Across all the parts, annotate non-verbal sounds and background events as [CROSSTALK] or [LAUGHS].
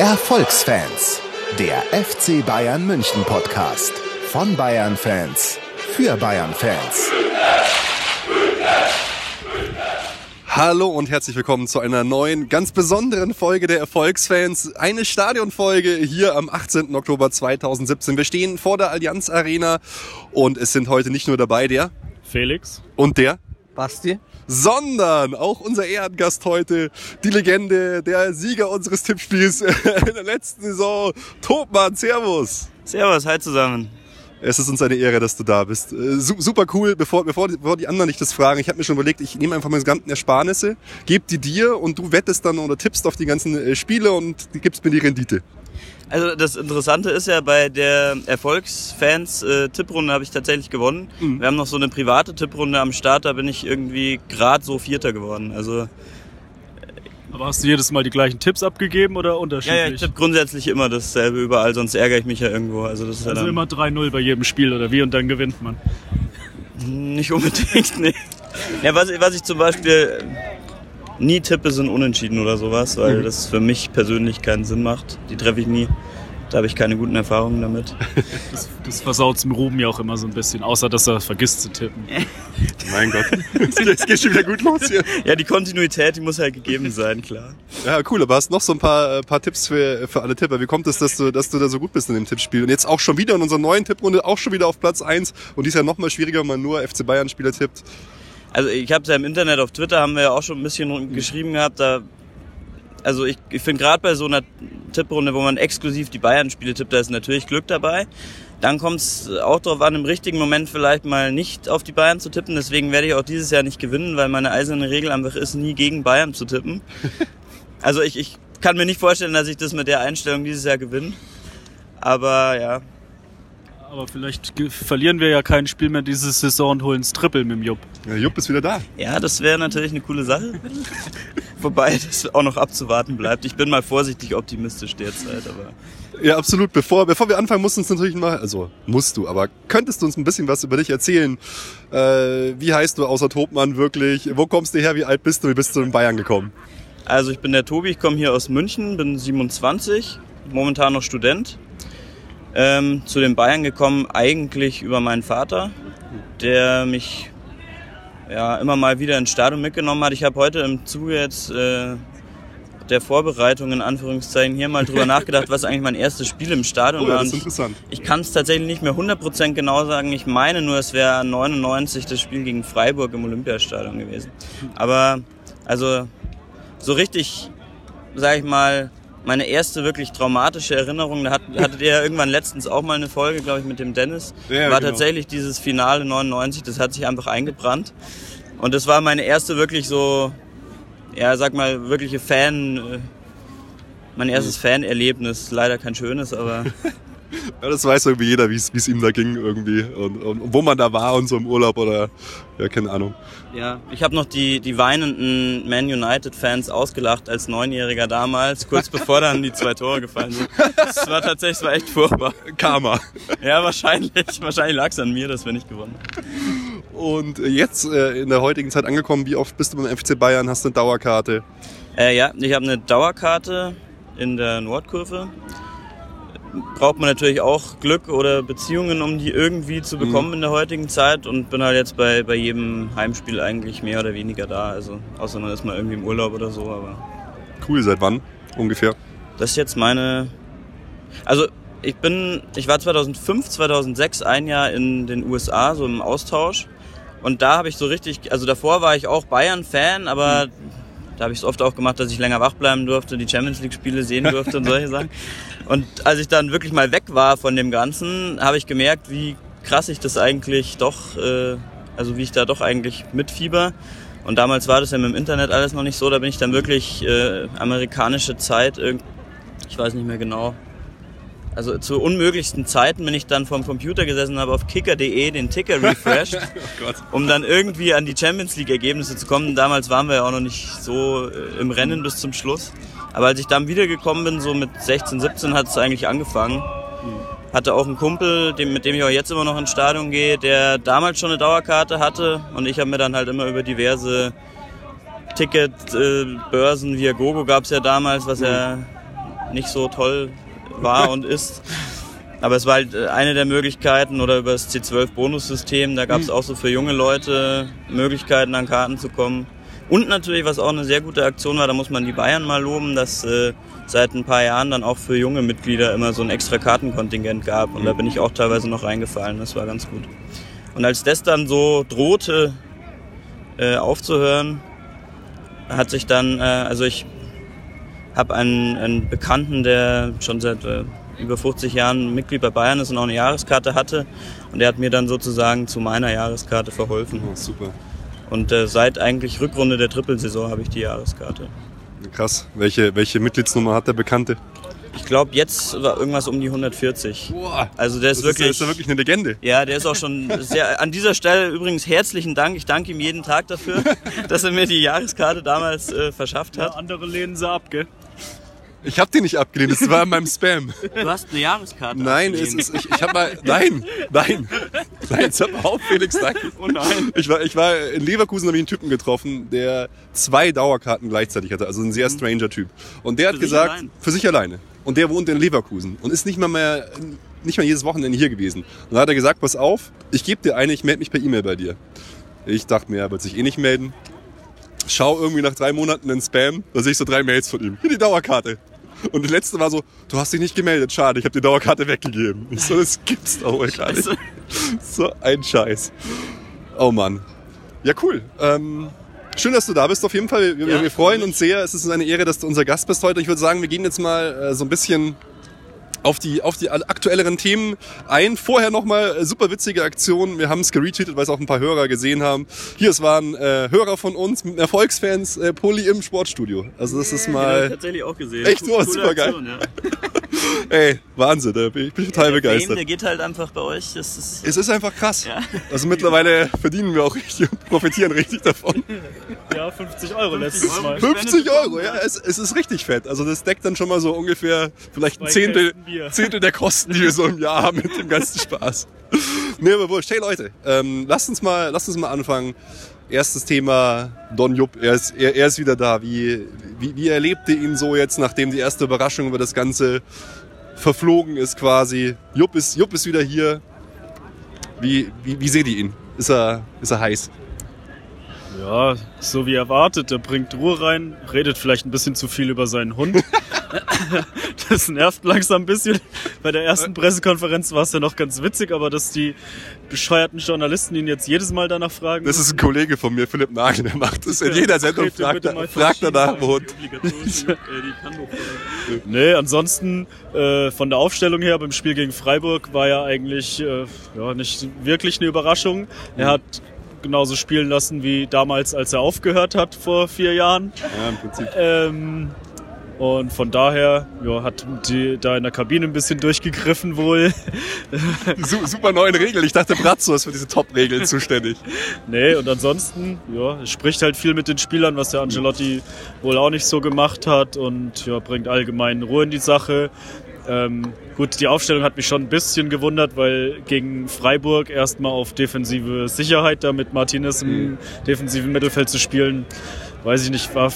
Erfolgsfans, der FC Bayern München Podcast von Bayern Fans für Bayern Fans. Hallo und herzlich willkommen zu einer neuen, ganz besonderen Folge der Erfolgsfans. Eine Stadionfolge hier am 18. Oktober 2017. Wir stehen vor der Allianz Arena und es sind heute nicht nur dabei der Felix und der Basti. Sondern auch unser Ehrengast heute, die Legende, der Sieger unseres Tippspiels [LAUGHS] in der letzten Saison, Topmann, Servus. Servus, hi zusammen. Es ist uns eine Ehre, dass du da bist. Äh, su- super cool. Bevor, bevor, die- bevor die anderen nicht das fragen, ich habe mir schon überlegt, ich nehme einfach meine ganzen Ersparnisse, gebe die dir und du wettest dann oder tippst auf die ganzen äh, Spiele und gibst mir die Rendite. Also das Interessante ist ja, bei der Erfolgsfans-Tipprunde habe ich tatsächlich gewonnen. Mhm. Wir haben noch so eine private Tipprunde am Start, da bin ich irgendwie gerade so Vierter geworden. Also Aber hast du jedes Mal die gleichen Tipps abgegeben oder ja, unterschiedlich? ja, ich tippe grundsätzlich immer dasselbe überall, sonst ärgere ich mich ja irgendwo. Also das ist ja also dann immer 3-0 bei jedem Spiel oder wie und dann gewinnt man. nicht unbedingt, [LAUGHS] nee. Ja, was, was ich zum Beispiel nie tippe, sind Unentschieden oder sowas, weil Mhm. das für mich persönlich keinen Sinn macht. Die treffe ich nie. Da habe ich keine guten Erfahrungen damit. [LAUGHS] Das, das versaut dem Ruben ja auch immer so ein bisschen, außer dass er vergisst zu tippen. [LAUGHS] Mein Gott, [LAUGHS] es geht schon wieder gut los hier. Ja, die Kontinuität, die muss halt gegeben sein, klar. Ja, cool, aber hast noch so ein paar, äh, paar Tipps für, für alle Tipper. Wie kommt es, dass du, dass du da so gut bist in dem Tippspiel? Und jetzt auch schon wieder in unserer neuen Tipprunde, auch schon wieder auf Platz eins Und die ist ja noch mal schwieriger, wenn man nur FC Bayern-Spieler tippt. Also ich habe es ja im Internet, auf Twitter haben wir ja auch schon ein bisschen geschrieben gehabt, da also ich, ich finde gerade bei so einer Tipprunde, wo man exklusiv die Bayern-Spiele tippt, da ist natürlich Glück dabei. Dann kommt es auch darauf an, im richtigen Moment vielleicht mal nicht auf die Bayern zu tippen. Deswegen werde ich auch dieses Jahr nicht gewinnen, weil meine eiserne Regel einfach ist, nie gegen Bayern zu tippen. [LAUGHS] Also ich, ich kann mir nicht vorstellen, dass ich das mit der Einstellung dieses Jahr gewinne. Aber ja, Aber vielleicht verlieren wir ja kein Spiel mehr diese Saison und holen das Triple mit dem Jupp. Ja, Jupp ist wieder da. Ja, das wäre natürlich eine coole Sache. [LAUGHS] Wobei das auch noch abzuwarten bleibt. Ich bin mal vorsichtig optimistisch derzeit, aber. Ja, absolut. Bevor, bevor wir anfangen, musst du uns natürlich mal, also musst du, aber könntest du uns ein bisschen was über dich erzählen? Äh, wie heißt du außer Topmann wirklich? Wo kommst du her? Wie alt bist du? Wie bist du in Bayern gekommen? Also ich bin der Tobi, ich komme hier aus München, bin 27, momentan noch Student. Ähm, zu den Bayern gekommen eigentlich über meinen Vater, der mich ja immer mal wieder ins Stadion mitgenommen hat. Ich habe heute im Zuge jetzt äh, der Vorbereitung in Anführungszeichen hier mal drüber [LAUGHS] nachgedacht, was eigentlich mein erstes Spiel im Stadion Oh, war. das ist Und ich- interessant. Ich kann es tatsächlich nicht mehr 100% genau sagen. Ich meine nur, es wäre 99 das Spiel gegen Freiburg im Olympiastadion gewesen. Aber also so richtig, sag ich mal, meine erste wirklich traumatische Erinnerung, da hat, hattet ihr ja irgendwann letztens auch mal eine Folge, glaube ich, mit dem Dennis, Ja, war genau. tatsächlich dieses Finale 99, das hat sich einfach eingebrannt. Und das war meine erste wirklich so, ja, sag mal, wirkliche Fan, äh, mein erstes Fanerlebnis. Leider kein schönes, aber [LAUGHS] Ja, das weiß irgendwie jeder, wie es ihm da ging irgendwie. Und, und wo man da war und so im Urlaub oder, ja, keine Ahnung. Ja, ich habe noch die, die weinenden Man United-Fans ausgelacht als Neunjähriger damals, kurz [LAUGHS] bevor dann die zwei Tore gefallen sind. Das war tatsächlich, das war echt furchtbar. Karma. Ja, wahrscheinlich. Wahrscheinlich lag es an mir, dass wir nicht gewonnen haben. Und jetzt äh, in der heutigen Zeit angekommen, wie oft bist du beim FC Bayern? Hast du eine Dauerkarte? Äh, ja, ich habe eine Dauerkarte in der Nordkurve. Braucht man natürlich auch Glück oder Beziehungen, um die irgendwie zu bekommen in der heutigen Zeit und bin halt jetzt bei, bei jedem Heimspiel eigentlich mehr oder weniger da. Also außer man ist mal irgendwie im Urlaub oder so, aber Cool, seit wann ungefähr? Das ist jetzt meine. Also ich bin, ich war 2005, 2006 ein Jahr in den USA so im Austausch und da habe ich so richtig, also davor war ich auch Bayern-Fan, aber da habe ich es oft auch gemacht, dass ich länger wach bleiben durfte, die Champions League-Spiele sehen durfte und solche Sachen. [LAUGHS] Und als ich dann wirklich mal weg war von dem Ganzen, habe ich gemerkt, wie krass ich das eigentlich doch, äh, also wie ich da doch eigentlich mitfieber. Und damals war das ja mit dem Internet alles noch nicht so, da bin ich dann wirklich äh, amerikanische Zeit, irgend- ich weiß nicht mehr genau. Also zu unmöglichsten Zeiten bin ich dann vorm Computer gesessen und habe auf kicker.de den Ticker refreshed, [LAUGHS] um dann irgendwie an die Champions League Ergebnisse zu kommen. Damals waren wir ja auch noch nicht so äh, im Rennen bis zum Schluss. Aber als ich dann wiedergekommen bin, so mit 16, 17 hat es eigentlich angefangen. Hatte auch einen Kumpel, mit dem ich auch jetzt immer noch ins Stadion gehe, der damals schon eine Dauerkarte hatte und ich habe mir dann halt immer über diverse Ticketbörsen, äh, Börsen, Viagogo gab es ja damals, was ja nicht so toll war und ist. Aber es war halt äh, eine der Möglichkeiten oder über das C12-Bonussystem, da gab es auch so für junge Leute Möglichkeiten an Karten zu kommen. Und natürlich, was auch eine sehr gute Aktion war, da muss man die Bayern mal loben, dass äh, seit ein paar Jahren dann auch für junge Mitglieder immer so ein extra Kartenkontingent gab. Und da bin ich auch teilweise noch reingefallen, das war ganz gut. Und als das dann so drohte äh, aufzuhören, hat sich dann, äh, also ich habe einen, einen Bekannten, der schon seit äh, über 50 Jahren Mitglied bei Bayern ist und auch eine Jahreskarte hatte. Und der hat mir dann sozusagen zu meiner Jahreskarte verholfen. Oh, super. Und äh, seit eigentlich Rückrunde der Trippelsaison habe ich die Jahreskarte. Krass. Welche, welche Mitgliedsnummer hat der Bekannte? Ich glaube, jetzt war irgendwas um die 140. Boah. Also der ist Das wirklich. ist ja wirklich eine Legende. Ja, der ist auch schon sehr. An dieser Stelle übrigens herzlichen Dank. Ich danke ihm jeden Tag dafür, [LAUGHS] dass er mir die Jahreskarte damals äh, verschafft Ja, hat. andere lehnen sie ab, gell? Ich habe die nicht abgelehnt, das war in meinem Spam. Du hast eine Jahreskarte. Nein, es ist, ich, ich habe mal, nein, nein, nein, jetzt mal auf, Felix, danke. Oh nein. Ich war, ich war in Leverkusen, habe ich einen Typen getroffen, der zwei Dauerkarten gleichzeitig hatte, also ein sehr stranger Typ. Und der hat Für sich gesagt, allein? für sich alleine. Und der wohnt in Leverkusen und ist nicht mal mehr, nicht mal jedes Wochenende hier gewesen. Und da hat er gesagt, pass auf, ich gebe dir eine, ich melde mich per E-Mail bei dir. Ich dachte mir, er wird sich eh nicht melden. Schau irgendwie nach drei Monaten in Spam, da sehe ich so drei Mails von ihm. Hier die Dauerkarte. Und das letzte war so, du hast dich nicht gemeldet, schade, ich habe die Dauerkarte weggegeben. Ich so, das gibt's doch wohl gar nicht. So ein Scheiß. Oh Mann. Ja, cool. Ähm, schön, dass du da bist auf jeden Fall. Wir, Ja, wir freuen uns sehr. Es ist eine Ehre, dass du unser Gast bist heute. Ich würde sagen, wir gehen jetzt mal äh, so ein bisschen auf die, auf die aktuelleren Themen ein. Vorher nochmal äh, super witzige Aktion. Wir haben es geretweetet, weil es auch ein paar Hörer gesehen haben. Hier, es waren äh, Hörer von uns mit Erfolgsfans äh, Pulli im Sportstudio. Also das ist hab ich mal, tatsächlich auch gesehen. Echt? Oh, super geil. Ja. [LAUGHS] [LAUGHS] ey, Wahnsinn. Da bin ich bin total Der Fame, begeistert. der geht halt einfach bei euch. Das ist, Es ist einfach krass. Ja. Also mittlerweile verdienen wir auch richtig und profitieren richtig davon. [LAUGHS] Ja, 50 Euro letztes Euro. Mal. 50 Euro, ja, es, es ist richtig fett. Also das deckt dann schon mal so ungefähr vielleicht ein Zehntel. Zehntel der Kosten, die wir so im Jahr haben mit dem ganzen Spaß. Nee, aber wurscht. Hey Leute, ähm, lasst uns mal, lasst uns mal anfangen. Erstes Thema, Don Jupp, er ist, er, er ist wieder da. Wie, wie, wie erlebt ihr ihn so jetzt, nachdem die erste Überraschung über das Ganze verflogen ist quasi? Jupp ist, Jupp ist wieder hier. Wie, wie, wie seht ihr ihn? Ist er, ist er heiß? Ja, so wie erwartet. Er bringt Ruhe rein, redet vielleicht ein bisschen zu viel über seinen Hund. [LAUGHS] das nervt langsam ein bisschen. Bei der ersten Pressekonferenz war es ja noch ganz witzig, aber dass die bescheuerten Journalisten ihn jetzt jedes Mal danach fragen. Das ist ein Kollege von mir, Philipp Nagel, der macht das in jeder Sendung, fragt, er, mal fragt nach dem Hund. [LAUGHS] Nee, ansonsten äh, von der Aufstellung her beim Spiel gegen Freiburg war ja eigentlich äh, ja, nicht wirklich eine Überraschung. Er hat genauso spielen lassen wie damals, als er aufgehört hat vor vier Jahren. Ja, im Prinzip. Ähm, und von daher ja, hat die da in der Kabine ein bisschen durchgegriffen wohl. Su super neuen Regeln. Ich dachte, Brazzo ist für diese Top-Regeln zuständig. nee, und ansonsten, ja, spricht halt viel mit den Spielern, was der Angelotti wohl auch nicht so gemacht hat und ja, bringt allgemein Ruhe in die Sache. Ähm, gut, die Aufstellung hat mich schon ein bisschen gewundert, weil gegen Freiburg erstmal auf defensive Sicherheit da mit Martinez im defensiven Mittelfeld zu spielen, weiß ich nicht, war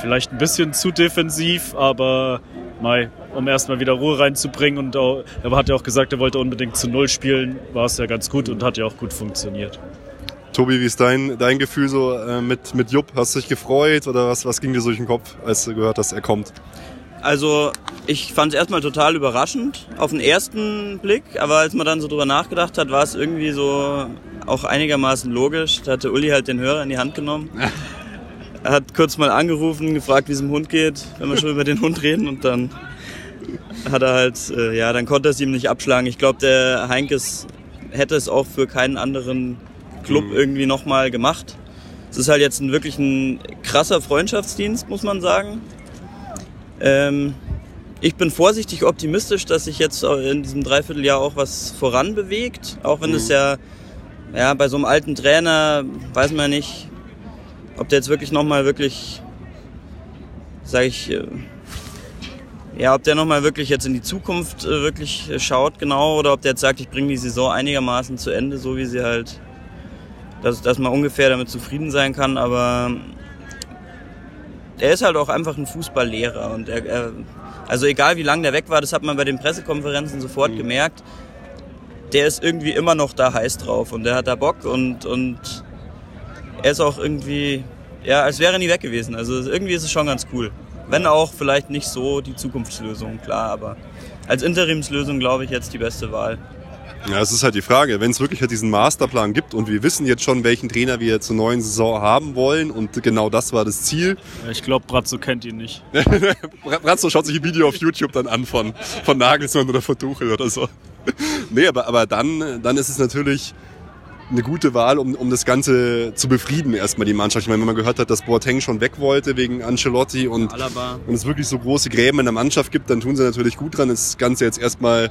vielleicht ein bisschen zu defensiv, aber Mai, um erstmal wieder Ruhe reinzubringen und auch, er hat ja auch gesagt, er wollte unbedingt zu Null spielen, war es ja ganz gut und hat ja auch gut funktioniert. Tobi, wie ist dein, dein Gefühl so äh, mit, mit Jupp? Hast du dich gefreut oder was, was ging dir so durch den Kopf, als du gehört hast, er kommt? Also ich fand es erstmal total überraschend auf den ersten Blick, aber als man dann so drüber nachgedacht hat, war es irgendwie so auch einigermaßen logisch. Da hatte Uli halt den Hörer in die Hand genommen. [LAUGHS] Er hat kurz mal angerufen, gefragt, wie es dem Hund geht, wenn wir schon über den Hund reden und dann hat er halt, äh, ja, dann konnte er es ihm nicht abschlagen. Ich glaube, der Heinkes hätte es auch für keinen anderen Club irgendwie nochmal gemacht. Es ist halt jetzt ein wirklich ein krasser Freundschaftsdienst, muss man sagen. Ähm, ich bin vorsichtig optimistisch, dass sich jetzt in diesem Dreivierteljahr auch was voran bewegt. Auch wenn es ja, ja, bei so einem alten Trainer weiß man nicht, ob der jetzt wirklich nochmal wirklich, sag ich, äh, ja, ob der nochmal wirklich jetzt in die Zukunft äh, wirklich äh, schaut, genau, oder ob der jetzt sagt, ich bringe die Saison einigermaßen zu Ende, so wie sie halt, dass, dass man ungefähr damit zufrieden sein kann, aber er ist halt auch einfach ein Fußballlehrer und er, er also egal wie lange der weg war, das hat man bei den Pressekonferenzen sofort mhm. gemerkt. Der ist irgendwie immer noch da heiß drauf und der hat da Bock und, und er ist auch irgendwie, ja, als wäre er nie weg gewesen. Also irgendwie ist es schon ganz cool. Wenn auch vielleicht nicht so die Zukunftslösung, klar, aber als Interimslösung glaube ich jetzt die beste Wahl. Ja, es ist halt die Frage, wenn es wirklich halt diesen Masterplan gibt und wir wissen jetzt schon, welchen Trainer wir zur neuen Saison haben wollen und genau das war das Ziel. Ich glaube, Brazzo kennt ihn nicht. [LAUGHS] Brazzo schaut sich ein Video auf YouTube dann an von, von Nagelsmann oder von Tuchel oder so. [LAUGHS] nee, aber, aber dann, dann ist es natürlich eine gute Wahl, um, um das Ganze zu befrieden, erstmal die Mannschaft. Ich meine, wenn man gehört hat, dass Boateng schon weg wollte wegen Ancelotti und, und es wirklich so große Gräben in der Mannschaft gibt, dann tun sie natürlich gut dran, das Ganze jetzt erstmal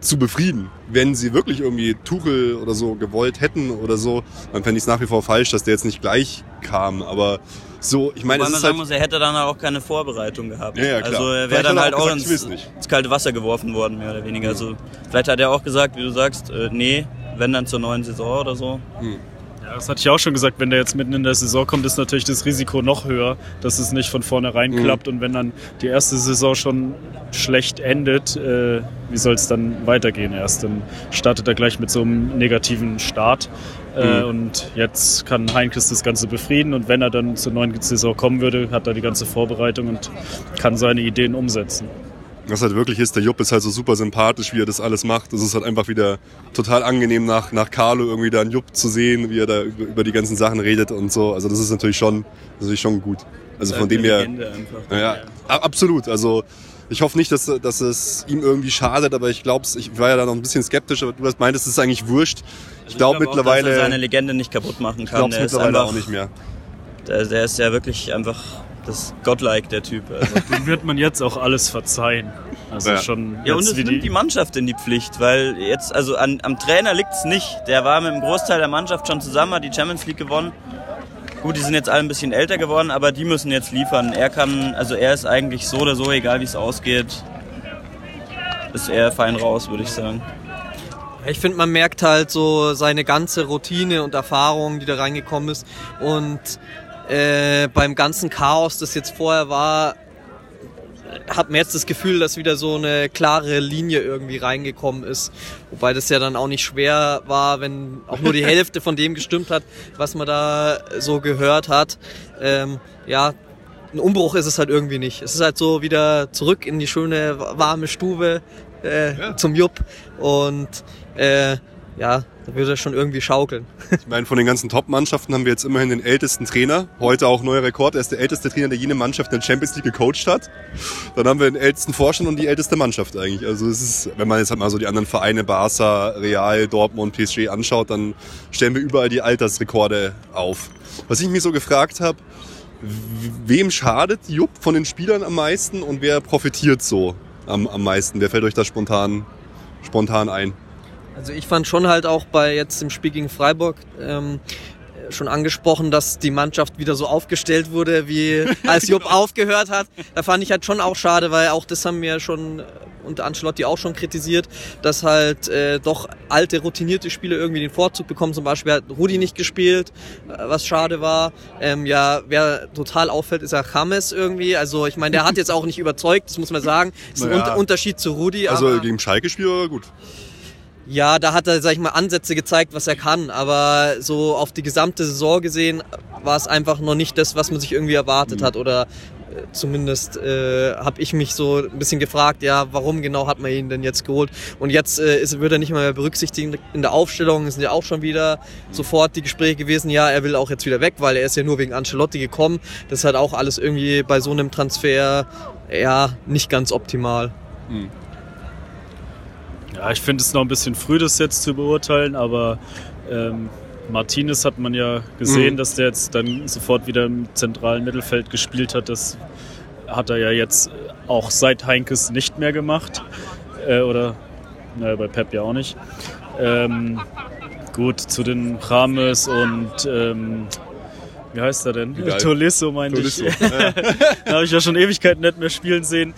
zu befrieden. Wenn sie wirklich irgendwie Tuchel oder so gewollt hätten oder so, dann fände ich es nach wie vor falsch, dass der jetzt nicht gleich kam. Aber so, ich meine, es ist halt muss, er hätte dann auch keine Vorbereitung gehabt. Ja, ja, klar. Also er wäre dann halt auch, gesagt, ins, ins, kalte Wasser geworfen worden, mehr oder weniger. Mhm. Also vielleicht hat er auch gesagt, wie du sagst, äh, nee, wenn dann zur neuen Saison oder so. Mhm. Ja, das hatte ich auch schon gesagt, wenn der jetzt mitten in der Saison kommt, ist natürlich das Risiko noch höher, dass es nicht von vornherein mhm. klappt. Und wenn dann die erste Saison schon schlecht endet, äh, wie soll es dann weitergehen erst? Dann startet er gleich mit so einem negativen Start. Äh, mhm. Und jetzt kann Heinkes das Ganze befrieden. Und wenn er dann zur neuen Saison kommen würde, hat er die ganze Vorbereitung und kann seine Ideen umsetzen. Was halt wirklich ist, der Jupp ist halt so super sympathisch, wie er das alles macht. Es ist halt einfach wieder total angenehm nach, nach Carlo irgendwie da einen Jupp zu sehen, wie er da über, über die ganzen Sachen redet und so. Also das ist natürlich schon, natürlich schon gut. Also von dem her. Ja, ja, absolut. Also ich hoffe nicht, dass, dass es ihm irgendwie schadet, aber ich glaube, ich war ja da noch ein bisschen skeptisch, aber du hast meintest, es ist eigentlich wurscht. Ich, also glaube glaub mittlerweile. Auch, dass er seine Legende nicht kaputt machen kann. Ich glaube mittlerweile einfach, auch nicht mehr. Der, der ist ja wirklich einfach das ist godlike, der Typ. Also. [LAUGHS] Dem wird man jetzt auch alles verzeihen. Also ja. schon ja, und es nimmt die, die Mannschaft in die Pflicht, weil jetzt, also an, am Trainer liegt es nicht. Der war mit dem Großteil der Mannschaft schon zusammen, hat die Champions League gewonnen. Gut, die sind jetzt alle ein bisschen älter geworden, aber die müssen jetzt liefern. Er kann, also er ist eigentlich so oder so, egal wie es ausgeht, ist er fein raus, würde ich sagen. Ich finde, man merkt halt so seine ganze Routine und Erfahrung, die da reingekommen ist. Und äh, beim ganzen Chaos, das jetzt vorher war, hat man jetzt das Gefühl, dass wieder so eine klare Linie irgendwie reingekommen ist. Wobei das ja dann auch nicht schwer war, wenn auch nur die [LAUGHS] Hälfte von dem gestimmt hat, was man da so gehört hat. Ähm, ja, ein Umbruch ist es halt irgendwie nicht. Es ist halt so wieder zurück in die schöne warme Stube äh, ja. zum Jupp und äh, ja, da würde er schon irgendwie schaukeln. Ich meine, von den ganzen Top-Mannschaften haben wir jetzt immerhin den ältesten Trainer. Heute auch neuer Rekord. Er ist der älteste Trainer, der jene Mannschaft in der Champions League gecoacht hat. Dann haben wir den ältesten Vorstand und die älteste Mannschaft eigentlich. Also es ist, wenn man jetzt halt mal so die anderen Vereine, Barca, Real, Dortmund, PSG anschaut, dann stellen wir überall die Altersrekorde auf. Was ich mich so gefragt habe, wem schadet Jupp von den Spielern am meisten und wer profitiert so am, am meisten? Wer fällt euch da spontan, spontan ein? Also ich fand schon halt auch bei jetzt im Spiel gegen Freiburg ähm, schon angesprochen, dass die Mannschaft wieder so aufgestellt wurde, wie [LAUGHS] als Jupp genau. aufgehört hat. Da fand ich halt schon auch schade, weil auch das haben wir schon und Ancelotti auch schon kritisiert, dass halt äh, doch alte, routinierte Spieler irgendwie den Vorzug bekommen. Zum Beispiel hat Rudi nicht gespielt, äh, was schade war. Ähm, ja, wer total auffällt, ist ja James irgendwie. Also ich meine, der hat jetzt auch nicht [LAUGHS] überzeugt, das muss man sagen. Ist ein naja. Unterschied zu Rudi. Also gegen Schalke spielt er gut. Ja, da hat er, sag ich mal, Ansätze gezeigt, was er kann. Aber so auf die gesamte Saison gesehen war es einfach noch nicht das, was man sich irgendwie erwartet mhm. hat. Oder äh, zumindest äh, habe ich mich so ein bisschen gefragt, ja, warum genau hat man ihn denn jetzt geholt? Und jetzt äh, ist, wird er nicht mehr berücksichtigt in der Aufstellung. Es sind ja auch schon wieder mhm. sofort die Gespräche gewesen, ja, er will auch jetzt wieder weg, weil er ist ja nur wegen Ancelotti gekommen. Das ist halt auch alles irgendwie bei so einem Transfer ja nicht ganz optimal. Mhm. Ja, ich finde es noch ein bisschen früh, das jetzt zu beurteilen, aber ähm, Martinez hat man ja gesehen, mhm. dass der jetzt dann sofort wieder im zentralen Mittelfeld gespielt hat. Das hat er ja jetzt auch seit Heinkes nicht mehr gemacht. Äh, oder naja, bei Pep ja auch nicht. Ähm, gut, zu den Rames und ähm, wie heißt er denn? Egal. Tolisso meine Tolisso. ich. [LAUGHS] Ja. da habe ich ja schon Ewigkeiten nicht mehr spielen sehen.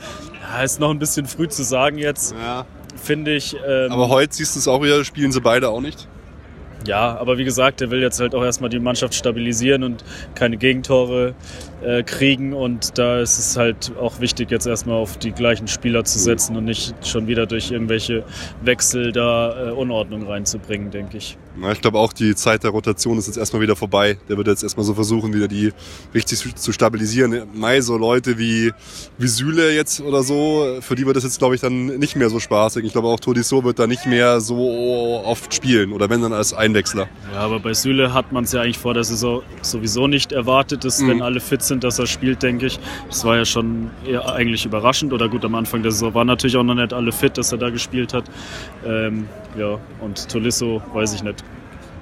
Ja, ist noch ein bisschen früh zu sagen jetzt. Ja finde ich. Ähm, Aber heute siehst du es auch wieder, spielen sie beide auch nicht? Ja, aber wie gesagt, er will jetzt halt auch erstmal die Mannschaft stabilisieren und keine Gegentore äh, kriegen. Und da ist es halt auch wichtig, jetzt erstmal auf die gleichen Spieler zu setzen und nicht schon wieder durch irgendwelche Wechsel da äh, Unordnung reinzubringen, denke ich. Na, ich glaube auch, die Zeit der Rotation ist jetzt erstmal wieder vorbei. Der wird jetzt erstmal so versuchen, wieder die richtig zu- stabilisieren. Mai, so Leute wie, wie Süle jetzt oder so, für die wird das jetzt, glaube ich, dann nicht mehr so spaßig. Ich glaube auch Todisso wird da nicht mehr so oft spielen oder wenn dann als Einwechsler. Ja, aber bei Süle hat man es ja eigentlich vor der Saison sowieso nicht erwartet, dass wenn alle fit sind, dass er spielt, denke ich. Das war ja schon eigentlich überraschend. Oder gut, am Anfang der Saison waren natürlich auch noch nicht alle fit, dass er da gespielt hat. Ähm, ja, und Tolisso, weiß ich nicht.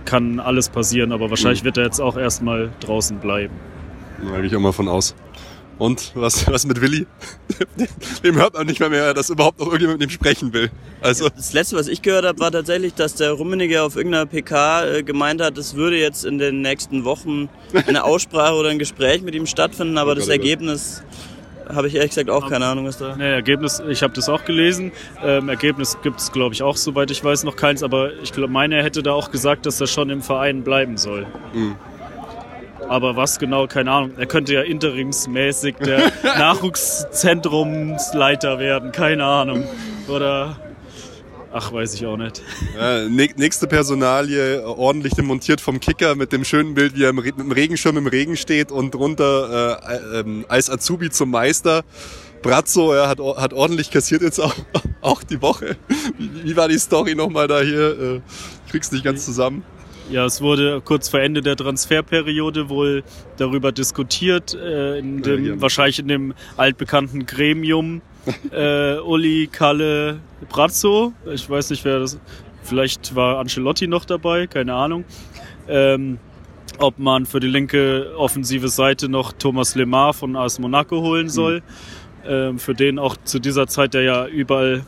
Kann alles passieren, aber wahrscheinlich wird er jetzt auch erstmal draußen bleiben. Da gehe ich auch mal von aus. Und was, was mit Willi? [LAUGHS] Dem hört man nicht mehr mehr, dass überhaupt noch irgendjemand mit ihm sprechen will. Also, Das letzte, was ich gehört habe, war tatsächlich, dass der Rummenigge auf irgendeiner PK äh, gemeint hat, es würde jetzt in den nächsten Wochen eine Aussprache oder ein Gespräch mit ihm stattfinden, aber das Gott, oh. Ergebnis habe ich ehrlich gesagt auch keine Ahnung, was da. Nee, Ergebnis, ich habe das auch gelesen. Ähm, Ergebnis gibt es, glaube ich, auch, soweit ich weiß, noch keins. Aber ich glaube, meine er hätte da auch gesagt, dass er schon im Verein bleiben soll. Aber was genau, keine Ahnung. Er könnte ja interimsmäßig der [LAUGHS] Nachwuchszentrumsleiter werden, keine Ahnung. Oder, ach, weiß ich auch nicht. Ja, nä- nächste Personalie, äh, ordentlich demontiert vom Kicker mit dem schönen Bild, wie er mit dem Regenschirm im Regen steht und drunter äh, ähm, als Azubi zum Meister. Brazzo, er hat, hat ordentlich kassiert jetzt auch, [LAUGHS] auch die Woche. Wie, wie war die Story nochmal da hier? Äh, krieg's nicht ganz zusammen. Ja, es wurde kurz vor Ende der Transferperiode wohl darüber diskutiert, äh, in dem, Ja, ja. wahrscheinlich in dem altbekannten Gremium. Äh, Uli, Kalle, Brazzo. Ich weiß nicht, wer das. Vielleicht war Ancelotti noch dabei, keine Ahnung. Ähm, ob man für die linke offensive Seite noch Thomas Lemar von AS Monaco holen soll. Ähm, für den auch zu dieser Zeit, der ja überall,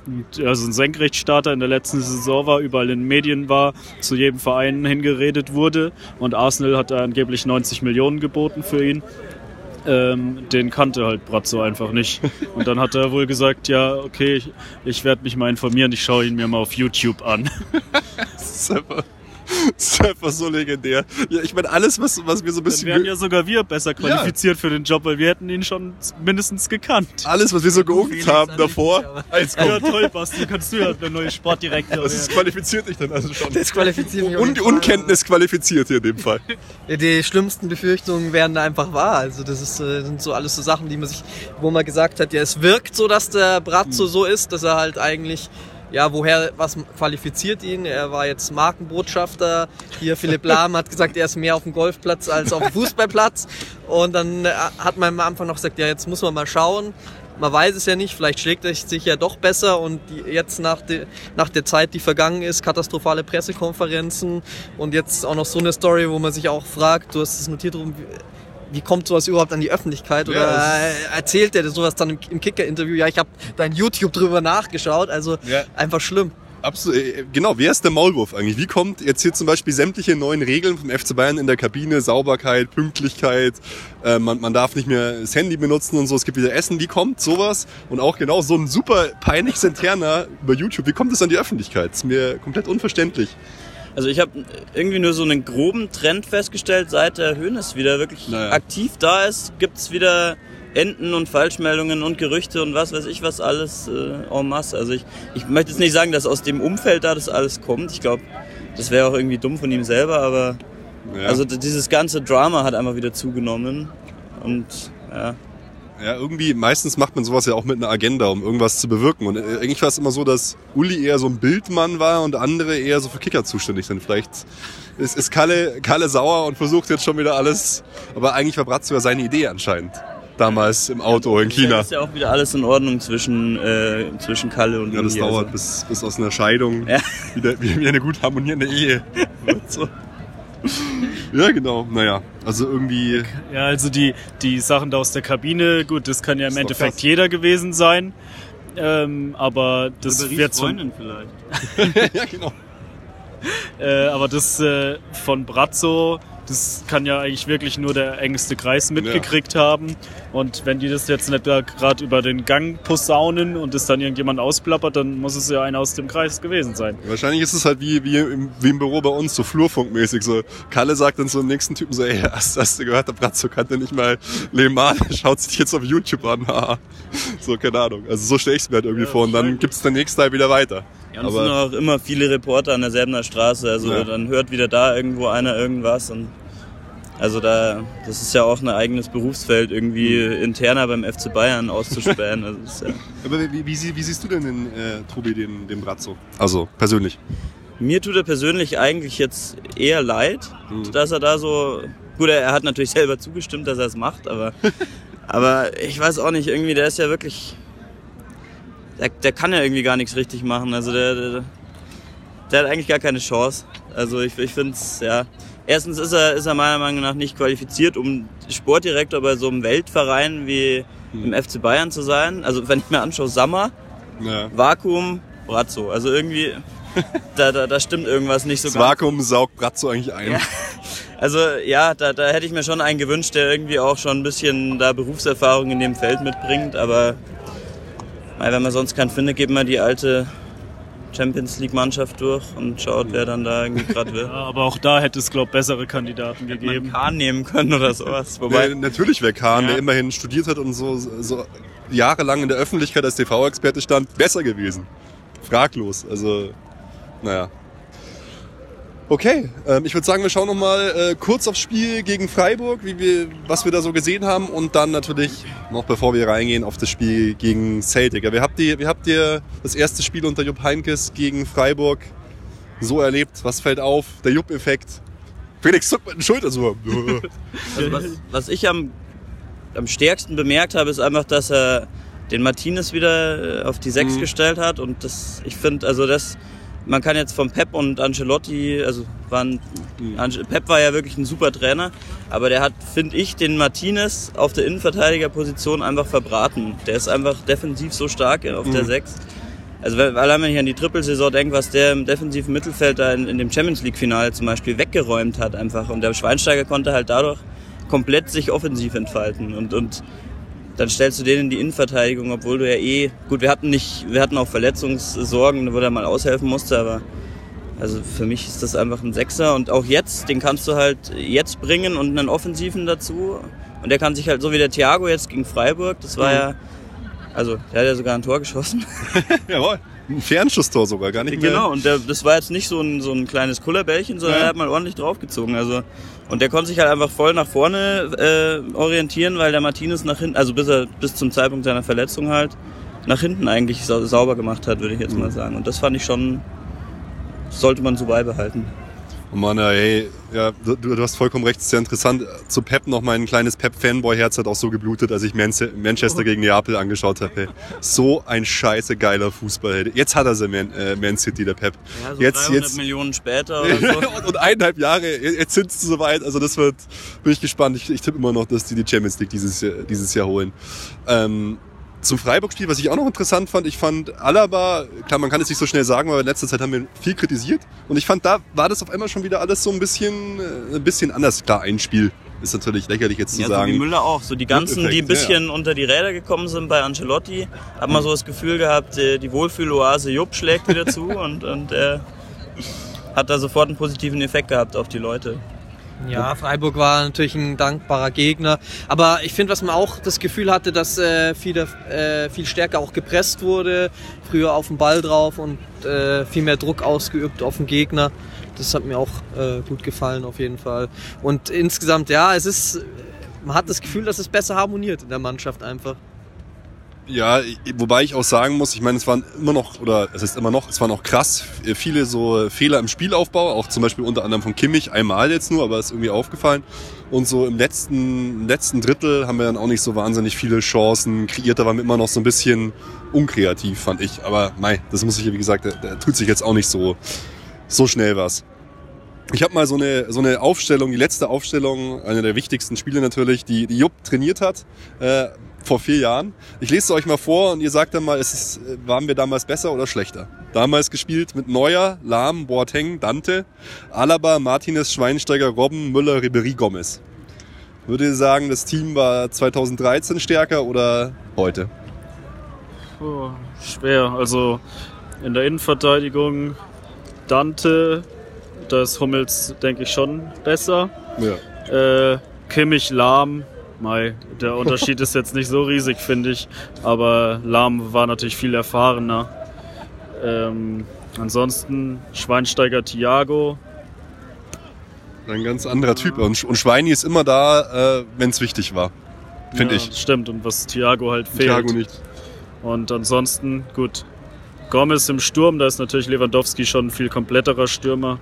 also ein Senkrechtstarter in der letzten Saison war, überall in den Medien war, zu jedem Verein hingeredet wurde. Und Arsenal hat angeblich 90 Millionen geboten für ihn. Ähm, den kannte halt Brazzo einfach nicht. Und dann hat er wohl gesagt, ja, okay, ich, ich werde mich mal informieren, ich schaue ihn mir mal auf YouTube an. [LAUGHS] Einfach, [LAUGHS] das ist einfach so legendär. Ja, ich meine, alles, was, was mir so ein Dann bisschen... wären ge- ja sogar wir besser qualifiziert für den Job, weil wir hätten ihn schon mindestens gekannt. alles, was wir so Felix haben davor, [LAUGHS] als Ja, toll, Basti, kannst du ja der neue Sportdirektor das ist werden. qualifiziert dich dann also schon. Disqualifiziert mich auf Und. Unkenntnis qualifiziert hier in dem Fall. [LAUGHS] Ja, Die schlimmsten Befürchtungen werden da einfach wahr. Also das ist, äh, sind so alles so Sachen, die man sich, wo man gesagt hat, ja, es wirkt so, dass der Brazzo so ist, dass er halt eigentlich, ja, woher, was qualifiziert ihn? Er war jetzt Markenbotschafter. Hier Philipp Lahm hat gesagt, er ist mehr auf dem Golfplatz als auf dem Fußballplatz. Und dann äh, hat man am Anfang noch gesagt, ja, jetzt muss man mal schauen. Man weiß es ja nicht, vielleicht schlägt er sich ja doch besser und jetzt nach, de, nach der Zeit, die vergangen ist, katastrophale Pressekonferenzen und jetzt auch noch so eine Story, wo man sich auch fragt, du hast es notiert, wie, kommt sowas überhaupt an die Öffentlichkeit oder Ja, äh, erzählt der sowas dann im, im Kicker-Interview? Ja, ich habe dein YouTube drüber nachgeschaut, also Ja. einfach schlimm. Absolut, äh, genau. Wer ist der Maulwurf eigentlich? Wie kommt jetzt hier zum Beispiel sämtliche neuen Regeln vom FC Bayern in der Kabine, Sauberkeit, Pünktlichkeit, äh, man, man darf nicht mehr das Handy benutzen und so, es gibt wieder Essen. Wie kommt sowas? Und auch genau so ein super peinliches Interner über YouTube, wie kommt es an die Öffentlichkeit? ist mir komplett unverständlich. Also ich habe irgendwie nur so einen groben Trend festgestellt, seit der Hönes wieder wirklich Naja. aktiv da ist, gibt's wieder Enten und Falschmeldungen und Gerüchte und was weiß ich was alles äh, en masse. Also ich, ich möchte jetzt nicht sagen, dass aus dem Umfeld da das alles kommt. Ich glaube, das wäre auch irgendwie dumm von ihm selber, aber Ja. also dieses ganze Drama hat einfach wieder zugenommen und ja. Ja, irgendwie, meistens macht man sowas ja auch mit einer Agenda, um irgendwas zu bewirken. Und äh, eigentlich war es immer so, dass Uli eher so ein Bildmann war und andere eher so für Kicker zuständig sind. Vielleicht ist, ist Kalle, Kalle sauer und versucht jetzt schon wieder alles. Aber eigentlich war Bratz sogar seine Idee anscheinend. Damals im Auto in China. Jetzt ist ja auch wieder alles in Ordnung zwischen, äh, zwischen Kalle und Ja, das Uli, dauert also. bis, bis aus einer Scheidung Ja. wieder, [LAUGHS] wieder eine gut harmonierende Ehe. [LAUGHS] [LAUGHS] Ja, genau. Naja, also irgendwie. Ja, also die, die Sachen da aus der Kabine, gut, das kann ja im Endeffekt krass. jeder gewesen sein. Ähm, aber das Ribéry's wird von, Freundin vielleicht. [LAUGHS] ja, genau. äh, aber das äh, von Brazzo, das kann ja eigentlich wirklich nur der engste Kreis mitgekriegt ja. haben. Und wenn die das jetzt nicht da gerade über den Gang posaunen und es dann irgendjemand ausplappert, dann muss es ja einer aus dem Kreis gewesen sein. Wahrscheinlich ist es halt wie, wie, im, wie im Büro bei uns, so flurfunkmäßig. So, Kalle sagt dann so im nächsten Typen so, ey, hast, hast du gehört, der Bratzo kannte nicht mal Lehmann, [LAUGHS] schaut sich jetzt auf YouTube an. [LAUGHS] so, keine Ahnung. Also so stelle ich es mir halt irgendwie ja, vor. Und dann gibt es dann nächsten Teil wieder weiter. Ja, und es sind auch immer viele Reporter an der Säbener Straße. Also ja. dann hört wieder da irgendwo einer irgendwas. Und also da, das ist ja auch ein eigenes Berufsfeld, irgendwie interner beim FC Bayern auszuspähen. also ja [LAUGHS] Aber wie, wie, wie, siehst du denn den äh, Tobi, den, den Brazzo? Also persönlich. Mir tut er persönlich eigentlich jetzt eher leid, mhm. dass er da so. Gut, er hat natürlich [LAUGHS] selber zugestimmt, dass er es macht, aber, [LAUGHS] aber ich weiß auch nicht, irgendwie, der ist ja wirklich der, der kann ja irgendwie gar nichts richtig machen. Also der, der, der hat eigentlich gar keine Chance. Also ich, ich finde es, ja. Erstens ist er, ist er meiner Meinung nach nicht qualifiziert, um Sportdirektor bei so einem Weltverein wie hm. im FC Bayern zu sein. Also wenn ich mir anschaue, Sammer, ja. Vakuum, Brazzo. Also irgendwie, [LAUGHS] da, da, da stimmt irgendwas nicht so das ganz. Vakuum saugt Brazzo eigentlich ein. Ja. Also ja, da, da hätte ich mir schon einen gewünscht, der irgendwie auch schon ein bisschen da Berufserfahrung in dem Feld mitbringt. Aber wenn man sonst keinen findet, geht man die alte Champions League Mannschaft durch und schaut, wer dann da irgendwie gerade will. [LAUGHS] Ja, aber auch da hätte es, glaube ich, bessere Kandidaten hätte gegeben. Man Kahn nehmen können oder sowas. Wobei nee, natürlich wäre Kahn, ja. der immerhin studiert hat und so, so jahrelang in der Öffentlichkeit als TV-Experte stand, besser gewesen. Fraglos. Also, naja. Okay, ähm, ich würde sagen, wir schauen noch mal äh, kurz aufs Spiel gegen Freiburg, wie wir, was wir da so gesehen haben und dann natürlich noch bevor wir reingehen auf das Spiel gegen Celtic. Wie habt ihr, wie habt ihr das erste Spiel unter Jupp Heinkes gegen Freiburg so erlebt? Was fällt auf? Der Jupp-Effekt? Felix zuckt mit den Schultern so. [LAUGHS] also was, was ich am, am stärksten bemerkt habe, ist einfach, dass er den Martinez wieder äh, auf die Sechs mhm. gestellt hat und das, ich finde, also das man kann jetzt von Pep und Ancelotti, also waren, Pep war ja wirklich ein super Trainer, aber der hat, finde ich, den Martinez auf der Innenverteidigerposition einfach verbraten. Der ist einfach defensiv so stark auf mhm. der 6. Also allein wenn ich an die Trippelsaison denke, was der im defensiven Mittelfeld da in, in dem Champions League-Finale zum Beispiel weggeräumt hat einfach. Und der Schweinsteiger konnte halt dadurch komplett sich offensiv entfalten. Und, und dann stellst du den in die Innenverteidigung, obwohl du ja eh, gut, wir hatten nicht, wir hatten auch Verletzungssorgen, wo er mal aushelfen musste, aber also für mich ist das einfach ein Sechser und auch jetzt, den kannst du halt jetzt bringen und einen Offensiven dazu und der kann sich halt so wie der Thiago jetzt gegen Freiburg, das war mhm. ja, also der hat ja sogar ein Tor geschossen. [LAUGHS] Jawohl. Ein Fernschusstor sogar, gar nicht mehr. Genau, und der, das war jetzt nicht so ein, so ein kleines Kullerbällchen, sondern ja. er hat mal ordentlich draufgezogen. Also, und der konnte sich halt einfach voll nach vorne äh, orientieren, weil der Martinez nach hinten, also bis, er, bis zum Zeitpunkt seiner Verletzung halt, nach hinten eigentlich sau sauber gemacht hat, würde ich jetzt mhm. mal sagen. Und das fand ich schon, sollte man so beibehalten. Und man, hey, ja, du, du hast vollkommen recht, sehr interessant. Zu Pep noch mein kleines Pep-Fanboy-Herz hat auch so geblutet, als ich Manchester gegen Neapel angeschaut habe. So ein scheiße geiler Fußball. Jetzt hat er sie, Man, äh, Man City, der Pep. Ja, so jetzt, 300 jetzt, Millionen später [LAUGHS] oder so. und, und eineinhalb Jahre, jetzt sind sie soweit. Also das wird, bin ich gespannt. Ich, ich tippe immer noch, dass die die Champions League dieses Jahr, dieses Jahr holen. Ähm, zum Freiburg-Spiel, was ich auch noch interessant fand, ich fand Alaba, klar, man kann es nicht so schnell sagen, weil in letzter Zeit haben wir viel kritisiert. Und ich fand, da war das auf einmal schon wieder alles so ein bisschen, äh, ein bisschen anders. Klar, ein Spiel ist natürlich lächerlich jetzt zu ja, sagen. So wie Müller auch. So die ganzen, die ein bisschen ja, ja. unter die Räder gekommen sind bei Ancelotti, hat man so das Gefühl gehabt, äh, die Wohlfühloase Jupp schlägt wieder zu und, und er äh, hat da sofort einen positiven Effekt gehabt auf die Leute. Ja, Freiburg war natürlich ein dankbarer Gegner. Aber ich finde, was man auch das Gefühl hatte, dass äh, viel, äh, viel stärker auch gepresst wurde, früher auf den Ball drauf und äh, viel mehr Druck ausgeübt auf den Gegner. Das hat mir auch äh, gut gefallen auf jeden Fall. Und insgesamt, ja, es ist, man hat das Gefühl, dass es besser harmoniert in der Mannschaft einfach. Ja, wobei ich auch sagen muss, ich meine, es waren immer noch, oder es ist immer noch, es waren auch krass viele so Fehler im Spielaufbau, auch zum Beispiel unter anderem von Kimmich, einmal jetzt nur, aber ist irgendwie aufgefallen. Und so im letzten, letzten Drittel haben wir dann auch nicht so wahnsinnig viele Chancen kreiert, da waren wir immer noch so ein bisschen unkreativ, fand ich. Aber mei, das muss ich, wie gesagt, da, da tut sich jetzt auch nicht so, so schnell was. Ich habe mal so eine, so eine Aufstellung, die letzte Aufstellung, eine der wichtigsten Spiele natürlich, die, die Jupp trainiert hat. Äh, vor vier Jahren. Ich lese es euch mal vor und ihr sagt dann mal, ist es, waren wir damals besser oder schlechter? Damals gespielt mit Neuer, Lahm, Boateng, Dante, Alaba, Martinez, Schweinsteiger, Robben, Müller, Ribery, Gomez. Würde ihr sagen, das Team war 2013 stärker oder heute? Oh, schwer. Also in der Innenverteidigung Dante, da ist Hummels, denke ich, schon besser. Ja. Äh, Kimmich, Lahm, Mai, der Unterschied [LAUGHS] ist jetzt nicht so riesig, finde ich. Aber Lahm war natürlich viel erfahrener. Ähm, ansonsten Schweinsteiger, Thiago. Ein ganz anderer Typ. Und, Schweini ist immer da, äh, wenn es wichtig war. Finde Ja, ich. Stimmt, und was Thiago halt fehlt. Thiago nicht. Und ansonsten, gut, Gomez im Sturm, da ist natürlich Lewandowski schon ein viel kompletterer Stürmer.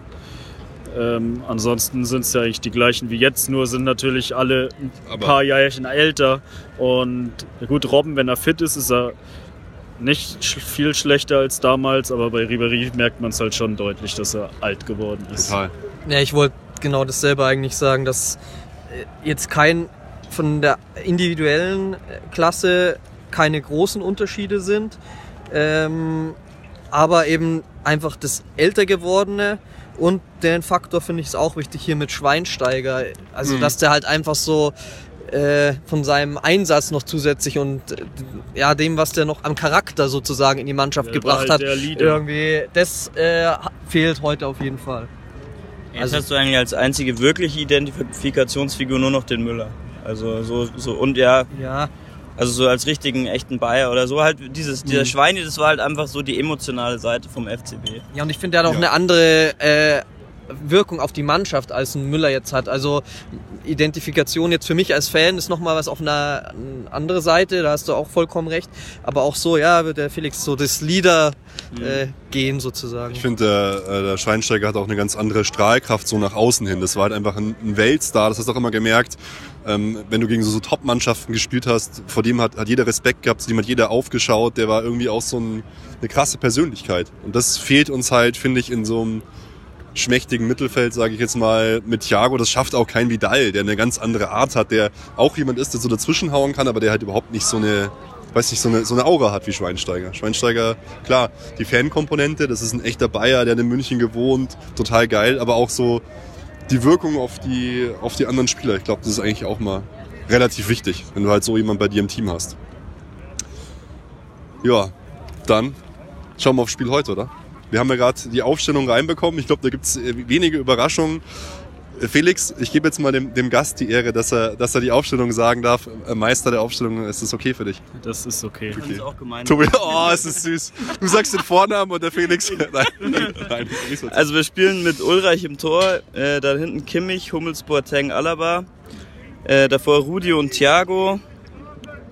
Ähm, ansonsten sind es ja eigentlich die gleichen wie jetzt, nur sind natürlich alle ein Aber- paar Jährchen älter. Und gut, Robben, wenn er fit ist, ist er nicht viel schlechter als damals, aber bei Ribéry merkt man es halt schon deutlich, dass er alt geworden ist. Total. Ja, ich wollte genau dasselbe eigentlich sagen, dass äh, jetzt kein von der individuellen äh, Klasse keine großen Unterschiede sind, ähm, aber eben einfach das älter gewordene und den Faktor finde ich es auch wichtig hier mit Schweinsteiger, also Mhm. dass der halt einfach so äh, von seinem Einsatz noch zusätzlich und äh, ja dem, was der noch am Charakter sozusagen in die Mannschaft Der gebracht halt hat, irgendwie, das äh, fehlt heute auf jeden Fall. Jetzt Also- hast du eigentlich als einzige wirkliche Identifikationsfigur nur noch den Müller. Also so, so und ja, Ja, also so als richtigen echten Bayer oder so halt dieses dieser Schweini, das war halt einfach so die emotionale Seite vom FCB. Ja, und ich finde, der hat auch Ja. eine andere äh, Wirkung auf die Mannschaft, als ein Müller jetzt hat. Also Identifikation jetzt für mich als Fan ist nochmal was auf einer eine andere Seite, da hast du auch vollkommen recht. Aber auch so, ja, wird der Felix so das Leader äh, gehen sozusagen. Ich finde, der, äh, der Schweinsteiger hat auch eine ganz andere Strahlkraft so nach außen hin. Das war halt einfach ein, ein Weltstar. Das hast du auch immer gemerkt. Ähm, wenn du gegen so, so Top-Mannschaften gespielt hast, vor dem hat, hat jeder Respekt gehabt, zu dem hat jeder aufgeschaut. Der war irgendwie auch so ein, eine krasse Persönlichkeit. Und das fehlt uns halt, finde ich, in so einem schmächtigen Mittelfeld, sage ich jetzt mal, mit Thiago. Das schafft auch kein Vidal, der eine ganz andere Art hat, der auch jemand ist, der so dazwischenhauen kann, aber der halt überhaupt nicht so eine, weiß nicht, so eine, so eine Aura hat wie Schweinsteiger. Schweinsteiger, klar, die Fankomponente, das ist ein echter Bayer, der in München gewohnt, total geil, aber auch so die Wirkung auf die, auf die anderen Spieler. Ich glaube, das ist eigentlich auch mal relativ wichtig, wenn du halt so jemand bei dir im Team hast. Ja, dann schauen wir aufs Spiel heute, oder? Wir haben ja gerade die Aufstellung reinbekommen. Ich glaube, da gibt's äh, wenige Überraschungen. Felix, ich gebe jetzt mal dem, dem Gast die Ehre, dass er, dass er die Aufstellung sagen darf. Äh, Meister der Aufstellung, ist das okay für dich? Das ist okay. Das ist auch gemein. Tobi, oh, es ist süß. Du sagst den Vornamen und der Felix. [LAUGHS] Nein, nein, nein. nicht so. Also wir spielen mit Ulreich im Tor, äh, da hinten Kimmich, Hummels, Boateng, Alaba, äh, davor Rudi und Thiago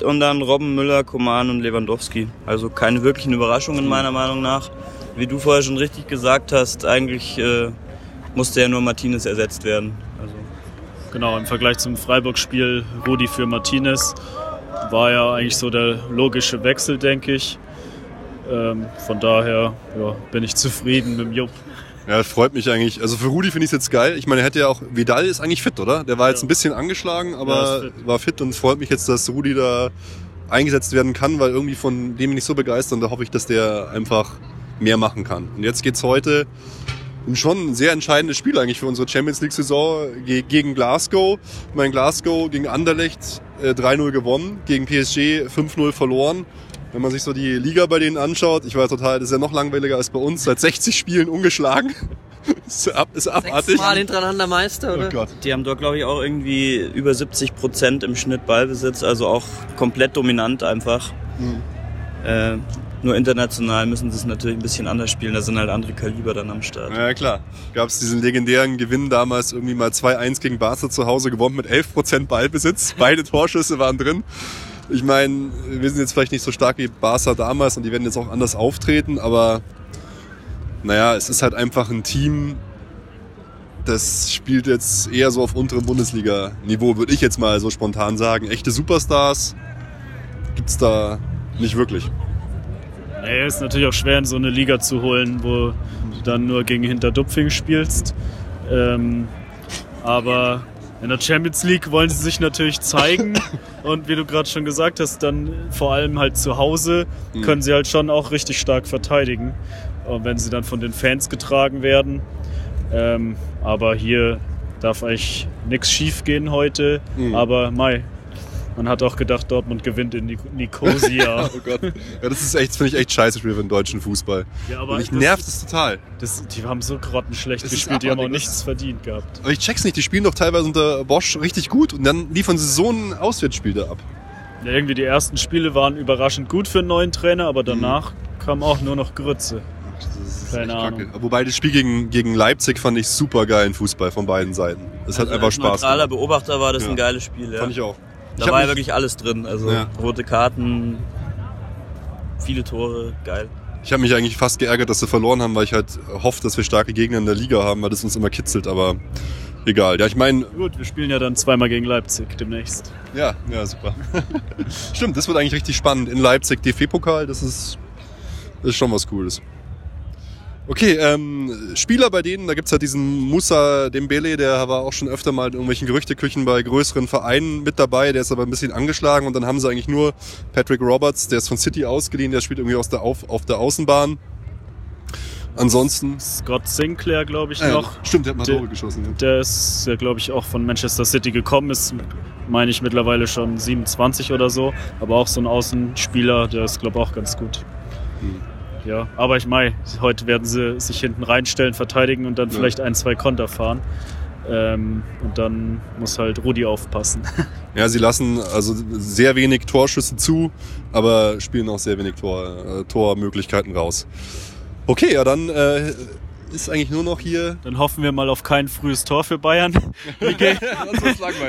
und dann Robben, Müller, Koman und Lewandowski. Also keine wirklichen Überraschungen meiner Meinung nach. Wie du vorher schon richtig gesagt hast, eigentlich äh, musste ja nur Martinez ersetzt werden. Also Genau, im Vergleich zum Freiburg-Spiel Rudi für Martinez war ja eigentlich so der logische Wechsel, denke ich. Ähm, von daher ja, bin ich zufrieden mit dem Jupp. Ja, freut mich eigentlich. Also für Rudi finde ich es jetzt geil. Ich meine, er hätte ja auch, Vidal ist eigentlich fit, oder? Der war jetzt Ja. ein bisschen angeschlagen, Ja, aber ist fit. war fit und freut mich jetzt, dass Rudi da eingesetzt werden kann, weil irgendwie von dem bin ich so begeistert und da hoffe ich, dass der einfach mehr machen kann. Und jetzt geht's heute schon ein sehr entscheidendes Spiel eigentlich für unsere Champions League Saison ge gegen Glasgow. Ich meine, Glasgow gegen Anderlecht äh, 3-0 gewonnen, gegen PSG 5-0 verloren. Wenn man sich so die Liga bei denen anschaut, ich war total, das ist ja noch langweiliger als bei uns, seit 60 Spielen ungeschlagen. [LAUGHS] ist, ab, ist abartig. Sechsmal hintereinander Meister, oder? Oh Gott. die haben dort glaube ich auch irgendwie über 70 Prozent im Schnitt Ballbesitz, also auch komplett dominant einfach. Äh, nur international müssen sie es natürlich ein bisschen anders spielen, da sind halt andere Kaliber dann am Start. Ja klar. Gab es diesen legendären Gewinn damals irgendwie mal 2-1 gegen Barca zu Hause gewonnen mit 11% Ballbesitz. [LAUGHS] Beide Torschüsse waren drin. Ich meine, wir sind jetzt vielleicht nicht so stark wie Barca damals und die werden jetzt auch anders auftreten, aber naja, es ist halt einfach ein Team, das spielt jetzt eher so auf unterem Bundesliga-Niveau, würde ich jetzt mal so spontan sagen. Echte Superstars gibt's da nicht wirklich. Nee, ist natürlich auch schwer in so eine Liga zu holen, wo du dann nur gegen Hinterdupfing spielst. Ähm, aber In der Champions League wollen sie sich natürlich zeigen [LAUGHS] und wie du gerade schon gesagt hast, dann vor allem halt zu Hause können sie halt schon auch richtig stark verteidigen, und wenn sie dann von den Fans getragen werden. Ähm, aber hier darf eigentlich nichts schief gehen heute. Aber Mai, man hat auch gedacht, Dortmund gewinnt in Nik- Nicosia. [LAUGHS] Oh Gott. Ja, das ist echt, finde ich echt scheiße Spiel für den deutschen Fußball. Ja, aber Und ich das nervt es total. das, die haben so grottenschlecht Das gespielt, die haben auch nichts verdient gehabt. Aber ich check's nicht, die spielen doch teilweise unter Bosch richtig gut und dann liefern sie so ein Auswärtsspiel da ab. Ja, irgendwie die ersten Spiele waren überraschend gut für einen neuen Trainer, aber danach Mhm. kam auch nur noch Grütze. Das ist Keine Ahnung. kacke. Wobei das Spiel gegen, gegen Leipzig fand ich super geilen Fußball von beiden Seiten. Es hat Also einfach als Spaß neutraler gemacht. Beobachter war das Ja. ein geiles Spiel. Ja. Fand ich auch. Da war ja wirklich alles drin. Also Ja. rote Karten, viele Tore, geil. Ich habe mich eigentlich fast geärgert, dass sie verloren haben, weil ich halt hoffe, dass wir starke Gegner in der Liga haben, weil das uns immer kitzelt, aber egal. Ja, ich meine, Gut, wir spielen ja dann zweimal gegen Leipzig demnächst. ja, ja, super. [LAUGHS] Stimmt, das wird eigentlich richtig spannend. In Leipzig DFB-Pokal, das ist, das ist schon was Cooles. Okay, ähm, Spieler bei denen, da gibt's halt diesen Musa Dembele, der war auch schon öfter mal in irgendwelchen Gerüchteküchen bei größeren Vereinen mit dabei, der ist aber ein bisschen angeschlagen und dann haben sie eigentlich nur Patrick Roberts, der ist von City ausgeliehen, der spielt irgendwie aus der auf, auf der Außenbahn. Ansonsten Scott Sinclair, glaube ich, äh, noch. Stimmt, der hat mal Tore geschossen. Ja. Der ist ja, glaube ich, auch von Manchester City gekommen, ist, meine ich, mittlerweile schon 27 oder so. Aber auch so ein Außenspieler, der ist, glaube ich, auch ganz gut. Hm. Ja, aber ich meine, heute werden sie sich hinten reinstellen, verteidigen und dann Ja. vielleicht ein, zwei Konter fahren. Ähm, und dann muss halt Rudi aufpassen. [LAUGHS] Ja, sie lassen also sehr wenig Torschüsse zu, aber spielen auch sehr wenig Tor, äh, Tormöglichkeiten raus. Okay, ja, dann äh, ist eigentlich nur noch hier. Dann hoffen wir mal auf kein frühes Tor für Bayern. [LAUGHS] Wie, ge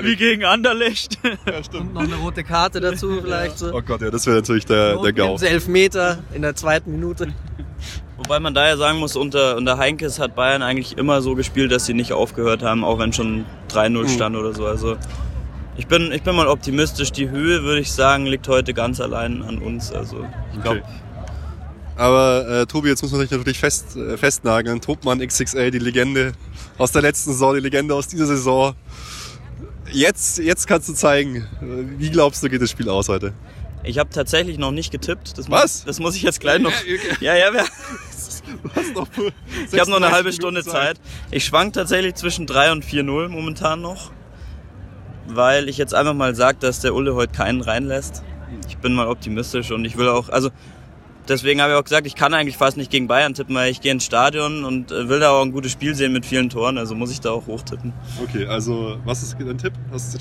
wie gegen Anderlecht. Ja, stimmt. Noch eine rote Karte dazu vielleicht. So. Oh Gott, ja, das wäre natürlich der, der Not Gau. Elfmeter in der zweiten Minute. Wobei man da ja sagen muss, unter, unter Heinkes hat Bayern eigentlich immer so gespielt, dass sie nicht aufgehört haben, auch wenn schon 3-0 stand oder so. Also ich bin, ich bin mal optimistisch. Die Höhe, würde ich sagen, liegt heute ganz allein an uns. Also ich glaube, Okay. Aber äh, Tobi, jetzt muss man sich natürlich fest, äh, festnageln. Topmann XXL, die Legende aus der letzten Saison, die Legende aus dieser Saison. Jetzt, jetzt kannst du zeigen, äh, wie glaubst du, geht das Spiel aus heute? ich habe tatsächlich noch nicht getippt. Das Was? Muss, das muss ich jetzt gleich noch. [LAUGHS] Ja, ja, ja. [LAUGHS] Ich habe noch eine 36 halbe Stunde Zeit. Ich schwank tatsächlich zwischen 3 und 4-0 momentan noch. Weil ich jetzt einfach mal sage, dass der Ulle heute keinen reinlässt. Ich bin mal optimistisch und ich will auch, also deswegen habe ich auch gesagt, ich kann eigentlich fast nicht gegen Bayern tippen, weil ich gehe ins Stadion und äh, will da auch ein gutes Spiel sehen mit vielen Toren, also muss ich da auch hochtippen. Okay, also was ist dein Tipp?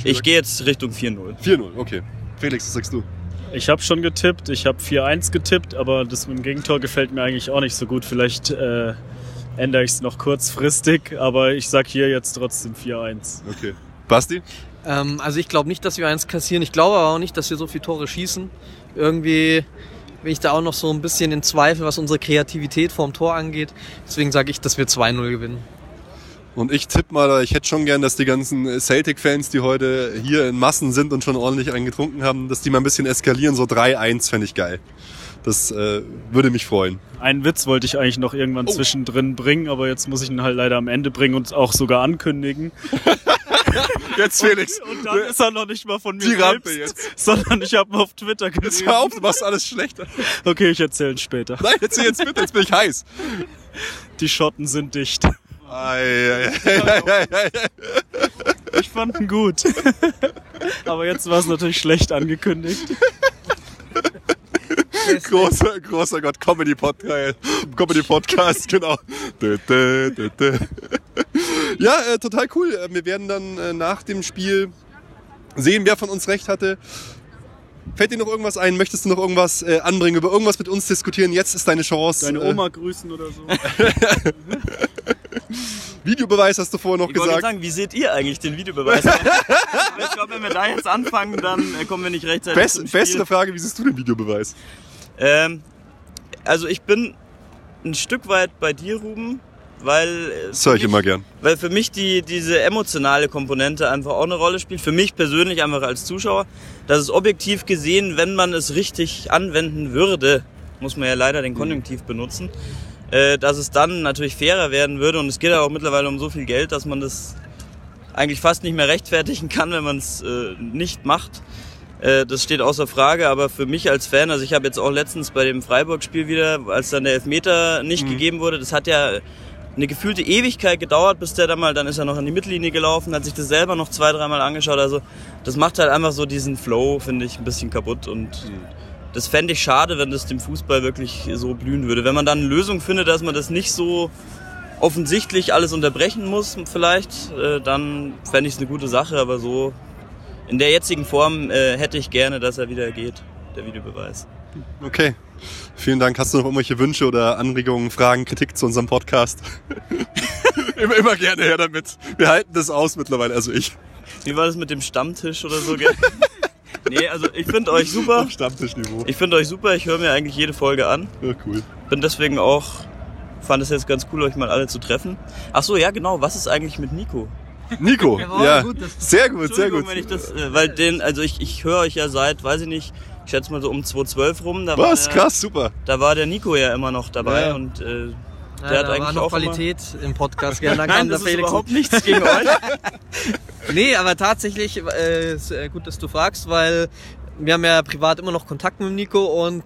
Ich gehe jetzt Richtung 4-0. 4-0, okay. Felix, was sagst du? Ich habe schon getippt, ich habe 4-1 getippt, aber das mit dem Gegentor gefällt mir eigentlich auch nicht so gut. Vielleicht äh, ändere ich es noch kurzfristig, aber ich sag hier jetzt trotzdem 4-1. Okay. Basti? Ähm, also ich glaube nicht, dass wir eins kassieren. Ich glaube aber auch nicht, dass wir so viele Tore schießen. Irgendwie bin ich da auch noch so ein bisschen in Zweifel, was unsere Kreativität vorm Tor angeht. Deswegen sage ich, dass wir 2-0 gewinnen. Und ich tippe mal, ich hätte schon gern, dass die ganzen Celtic-Fans, die heute hier in Massen sind und schon ordentlich einen getrunken haben, dass die mal ein bisschen eskalieren. So 3-1 fände ich geil. Das äh, würde mich freuen. Einen Witz wollte ich eigentlich noch irgendwann Oh. zwischendrin bringen, aber jetzt muss ich ihn halt leider am Ende bringen und auch sogar ankündigen. [LAUGHS] [LAUGHS] Jetzt Felix. Und dann ist er noch nicht mal von mir Die Rampe selbst, jetzt. sondern ich habe ihn auf Twitter Jetzt gesehen. hör auf, du machst alles schlechter. Okay, ich erzähle ihn später. Nein, erzähl jetzt bitte, jetzt bin ich heiß. Die Schotten sind dicht. Ei, ei, ei, ei, ei, ei. Ich fand ihn gut. Aber jetzt war es natürlich schlecht angekündigt. Großer, großer Gott, Comedy Podcast, Comedy Podcast, genau. Ja, äh, total cool. Äh, Wir werden dann äh, nach dem Spiel sehen, wer von uns recht hatte. Fällt dir noch irgendwas ein? Möchtest du noch irgendwas äh, anbringen, über irgendwas mit uns diskutieren? Jetzt ist deine Chance. Deine Äh, Oma grüßen oder so. [LAUGHS] Videobeweis hast du vorher noch Ich wollte gerade gesagt. sagen, wie seht ihr eigentlich den Videobeweis? Aber [LAUGHS] ich glaube, wenn wir da jetzt anfangen, dann äh, kommen wir nicht rechtzeitig Bess, zum Spiel. bessere Frage, wie siehst du den Videobeweis? Ähm, also ich bin ein Stück weit bei dir, Ruben, weil, äh, Das höre ich für mich- immer gern. weil für mich die, diese emotionale Komponente einfach auch eine Rolle spielt. Für mich persönlich einfach als Zuschauer, dass es objektiv gesehen, wenn man es richtig anwenden würde, muss man ja leider den Konjunktiv benutzen, äh, dass es dann natürlich fairer werden würde und es geht ja auch mittlerweile um so viel Geld, dass man das eigentlich fast nicht mehr rechtfertigen kann, wenn man es äh, nicht macht. Äh, das steht außer Frage, aber für mich als Fan, also ich habe jetzt auch letztens bei dem Freiburg-Spiel wieder, als dann der Elfmeter nicht mhm. gegeben wurde, das hat ja eine gefühlte Ewigkeit gedauert, bis der dann mal, dann ist er noch an die Mittellinie gelaufen, hat sich das selber noch zwei, dreimal angeschaut. Also das macht halt einfach so diesen Flow, finde ich, ein bisschen kaputt und das fände ich schade, wenn das dem Fußball wirklich so blühen würde. Wenn man dann eine Lösung findet, dass man das nicht so offensichtlich alles unterbrechen muss, vielleicht, äh, dann fände ich es eine gute Sache, aber so in der jetzigen Form äh, hätte ich gerne, dass er wieder geht, der Videobeweis. Okay. Vielen Dank. Hast du noch irgendwelche Wünsche oder Anregungen, Fragen, Kritik zu unserem Podcast? [LAUGHS] immer, immer gerne her damit. Wir halten das aus mittlerweile, also ich. Wie war das mit dem Stammtisch oder so? [LAUGHS] nee, also ich finde euch super. Auf Stammtischniveau. Ich finde euch super. Ich höre mir eigentlich jede Folge an. Ja, cool. Bin deswegen auch, fand es jetzt ganz cool, euch mal alle zu treffen. Ach so, ja genau. Was ist eigentlich mit Nico? Nico, ja, gut, sehr gut, sehr gut. Wenn ich das, äh, weil den, also ich, ich höre euch ja seit, weiß ich nicht, ich schätze mal so um 2012 rum. Da Was? Der, Krass, super. Da war der Nico ja immer noch dabei ja. und äh, der ja, hat eigentlich war noch auch Qualität immer... im Podcast. Ja, dann Nein, das ist überhaupt nichts gegen [LAUGHS] euch. nee, aber tatsächlich äh, ist äh, gut, dass du fragst, weil wir haben ja privat immer noch Kontakt mit Nico und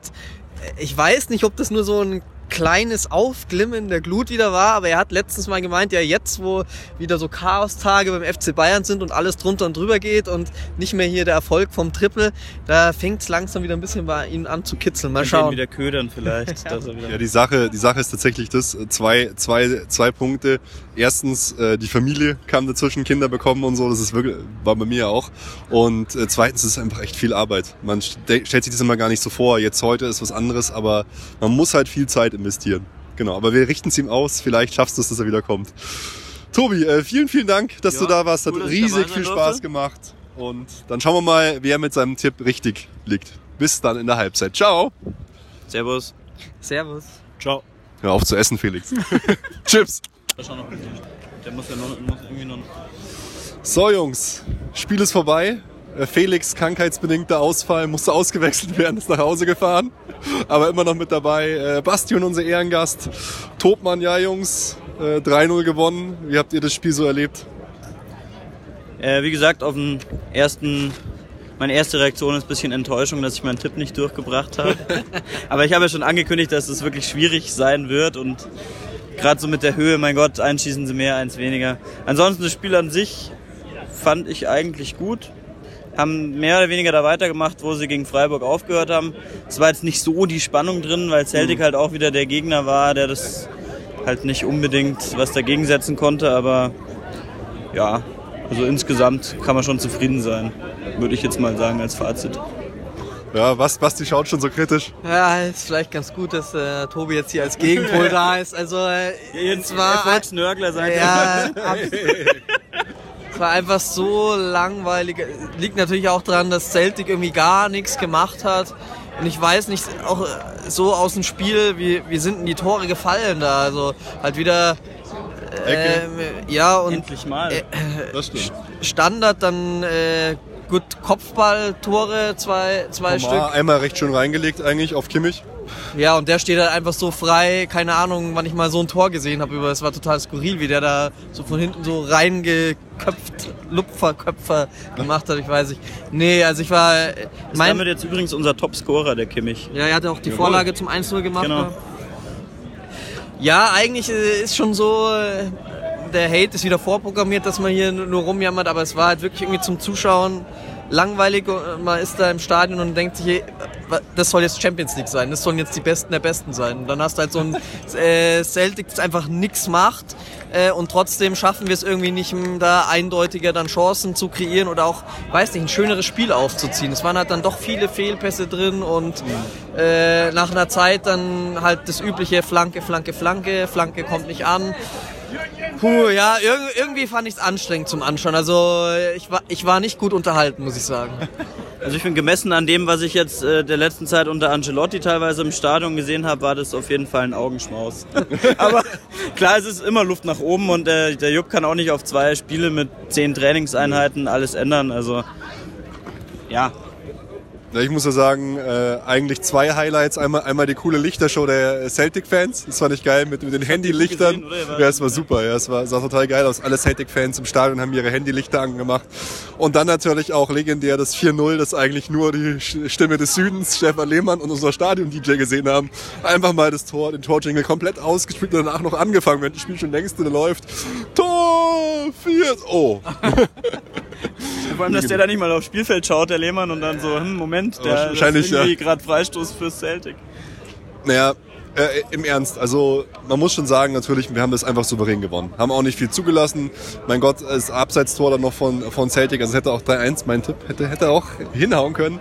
ich weiß nicht, ob das nur so ein kleines Aufglimmen der Glut wieder war, aber er hat letztens mal gemeint, ja jetzt, wo wieder so Chaos-Tage beim FC Bayern sind und alles drunter und drüber geht und nicht mehr hier der Erfolg vom Triple, da fängt es langsam wieder ein bisschen bei ihm an zu kitzeln. Mal schauen. wieder ködern vielleicht. [LAUGHS] ja. ja, die Sache, die Sache ist tatsächlich das, äh, zwei, zwei, zwei Punkte. Erstens, äh, die Familie kam dazwischen, Kinder bekommen und so, das ist wirklich, war bei mir auch. Und äh, zweitens ist es einfach echt viel Arbeit. Man stellt sich das immer gar nicht so vor, jetzt heute ist was anderes, aber man muss halt viel Zeit investieren. Genau, aber wir richten es ihm aus. Vielleicht schaffst du es, dass er wieder kommt. Tobi, äh, vielen, vielen Dank, dass ja, du da warst. Hat cool, riesig viel Spaß durfte. gemacht. Und dann schauen wir mal, wer mit seinem Tipp richtig liegt. Bis dann in der Halbzeit. Ciao. Servus. Servus. Ciao. Hör auf zu essen, Felix. [LAUGHS] Chips. Der muss ja noch, muss irgendwie noch. So, Jungs. Spiel ist vorbei. Äh, Felix krankheitsbedingter Ausfall musste ausgewechselt werden, ist nach Hause gefahren, aber immer noch mit dabei. Äh, Bastion, unser Ehrengast. Topmann, ja Jungs, 3-0 äh, gewonnen. Wie habt ihr das Spiel so erlebt? Wie gesagt, auf den ersten, meine erste Reaktion ist ein bisschen Enttäuschung, dass ich meinen Tipp nicht durchgebracht habe. [LAUGHS] aber ich habe ja schon angekündigt, dass es wirklich schwierig sein wird und gerade so mit der Höhe, mein Gott, einschießen sie mehr, eins weniger. Ansonsten das Spiel an sich fand ich eigentlich gut haben mehr oder weniger da weitergemacht, wo sie gegen Freiburg aufgehört haben. Es war jetzt nicht so die Spannung drin, weil Celtic mhm. halt auch wieder der Gegner war, der das halt nicht unbedingt was dagegen setzen konnte, aber ja, also insgesamt kann man schon zufrieden sein, würde ich jetzt mal sagen als Fazit. Ja, was, Basti schaut schon so kritisch. Ja, ist vielleicht ganz gut, dass äh, Tobi jetzt hier als Gegenpol [LAUGHS] da ist. Also äh, jetzt war Erfolgsnörgler sein. Ja, [LAUGHS] war einfach so langweilig. Liegt natürlich auch daran, dass Celtic irgendwie gar nichts gemacht hat. Und ich weiß nicht, auch so aus dem Spiel, wie, wie sind denn die Tore gefallen da? Also halt wieder äh, ja und endlich mal. Äh, das stimmt. Standard dann äh, gut Kopfballtore zwei zwei Stück. Einmal recht schön reingelegt eigentlich auf Kimmich. Ja, und der steht halt einfach so frei. Keine Ahnung, wann ich mal so ein Tor gesehen habe. Es war total skurril, wie der da so von hinten so reingeköpft, Lupferköpfer gemacht hat. Ich weiß nicht. Nee, also ich war. Ist mein, damit jetzt übrigens unser Topscorer, der Kimmich. Ja, er hatte auch die Jawohl. Vorlage zum 1-0 gemacht. Genau. Ja, eigentlich äh, ist schon so, äh, der Hate ist wieder vorprogrammiert, dass man hier nur rumjammert, aber es war halt wirklich irgendwie zum Zuschauen langweilig. Man ist da im Stadion und denkt sich, das soll jetzt Champions League sein, das sollen jetzt die Besten der Besten sein. Und dann hast du halt so ein [LAUGHS] äh, Celtic, das einfach nichts macht äh, und trotzdem schaffen wir es irgendwie nicht, da eindeutiger dann Chancen zu kreieren oder auch, weiß nicht, ein schöneres Spiel aufzuziehen. Es waren halt dann doch viele Fehlpässe drin und äh, nach einer Zeit dann halt das übliche Flanke, Flanke, Flanke, Flanke kommt nicht an. Puh, ja, irgendwie fand ich es anstrengend zum Anschauen. Also ich war, ich war nicht gut unterhalten, muss ich sagen. [LAUGHS] Also ich finde, gemessen an dem, was ich jetzt äh, der letzten Zeit unter Angelotti teilweise im Stadion gesehen habe, war das auf jeden Fall ein Augenschmaus. [LAUGHS] Aber klar, es ist immer Luft nach oben und äh, der Jupp kann auch nicht auf zwei Spiele mit zehn Trainingseinheiten alles ändern. Also ja, Ja, ich muss ja sagen, äh, eigentlich zwei Highlights. Einmal, einmal die coole Lichtershow der Celtic-Fans. Das fand ich geil mit, mit den Handylichtern. Ja, es war super. Ja, es war, sah total geil aus. Alle Celtic-Fans im Stadion haben ihre Handylichter angemacht. Und dann natürlich auch legendär das 4-0, das eigentlich nur die Stimme des Südens, Stefan Lehmann und unser Stadion-DJ gesehen haben. Einfach mal das Tor, den Torjingle komplett ausgespielt und danach noch angefangen, wenn das Spiel schon längst läuft. Tor 4! Oh. [LAUGHS] Vor allem, dass der da nicht mal aufs Spielfeld schaut, der Lehmann, und dann so, hm, Moment, der Wahrscheinlich, ist irgendwie ja. gerade Freistoß fürs Celtic. Naja, äh, im Ernst, also man muss schon sagen, natürlich, wir haben das einfach souverän gewonnen. Haben auch nicht viel zugelassen. Mein Gott, das Abseitstor dann noch von, von Celtic, also es hätte auch 3-1, mein Tipp, hätte, hätte auch [LAUGHS] hinhauen können.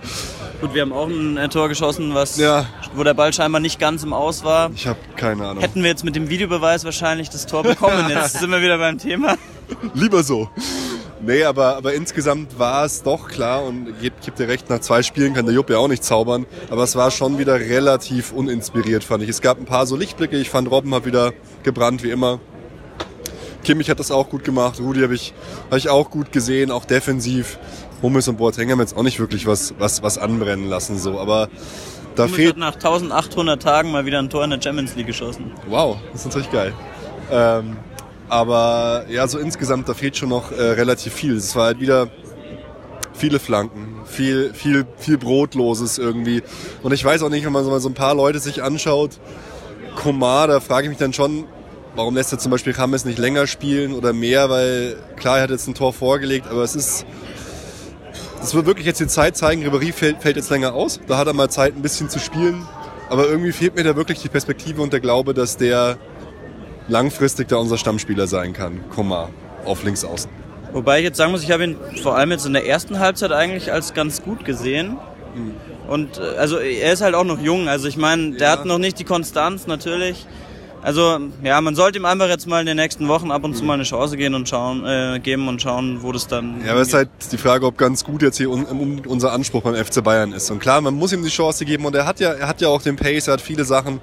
Gut, wir haben auch ein Tor geschossen, was, Ja. wo der Ball scheinbar nicht ganz im Aus war. Ich habe keine Ahnung. Hätten wir jetzt mit dem Videobeweis wahrscheinlich das Tor bekommen. [LAUGHS] Jetzt sind wir wieder beim Thema. Lieber so. Nee, aber, aber insgesamt war es doch klar und ich gebe dir recht, nach zwei Spielen kann der Jupp ja auch nicht zaubern, aber es war schon wieder relativ uninspiriert, fand ich. Es gab ein paar so Lichtblicke, ich fand Robben hat wieder gebrannt, wie immer. Kimmich hat das auch gut gemacht, Rudi habe ich, hab ich auch gut gesehen, auch defensiv. Hummels und Boateng haben jetzt auch nicht wirklich was, was, was anbrennen lassen, so, aber da Hummels fehlt hat nach 1800 Tagen mal wieder ein Tor in der Champions League geschossen. Wow, das ist natürlich geil. Ähm, aber ja, so insgesamt, da fehlt schon noch äh, relativ viel. Es war halt wieder viele Flanken, viel, viel, viel Brotloses irgendwie. Und ich weiß auch nicht, wenn man so ein paar Leute sich anschaut, Komar, da frage ich mich dann schon, warum lässt er zum Beispiel James nicht länger spielen oder mehr, weil klar, er hat jetzt ein Tor vorgelegt, aber es ist, das wird wirklich jetzt die Zeit zeigen, Ribéry fällt, fällt jetzt länger aus, da hat er mal Zeit ein bisschen zu spielen, aber irgendwie fehlt mir da wirklich die Perspektive und der Glaube, dass der langfristig da unser Stammspieler sein kann, Komar, auf links außen. Wobei ich jetzt sagen muss, ich habe ihn vor allem jetzt in der ersten Halbzeit eigentlich als ganz gut gesehen. Und äh, also er ist halt auch noch jung. Also ich meine, der Ja. hat noch nicht die Konstanz natürlich. Also ja, man sollte ihm einfach jetzt mal in den nächsten Wochen ab und zu mal eine Chance gehen und schauen, äh, geben und schauen, wo das dann. Ja, aber es ist halt die Frage, ob ganz gut jetzt hier un, um, unser Anspruch beim FC Bayern ist. Und klar, man muss ihm die Chance geben und er hat ja, er hat ja auch den Pace, er hat viele Sachen,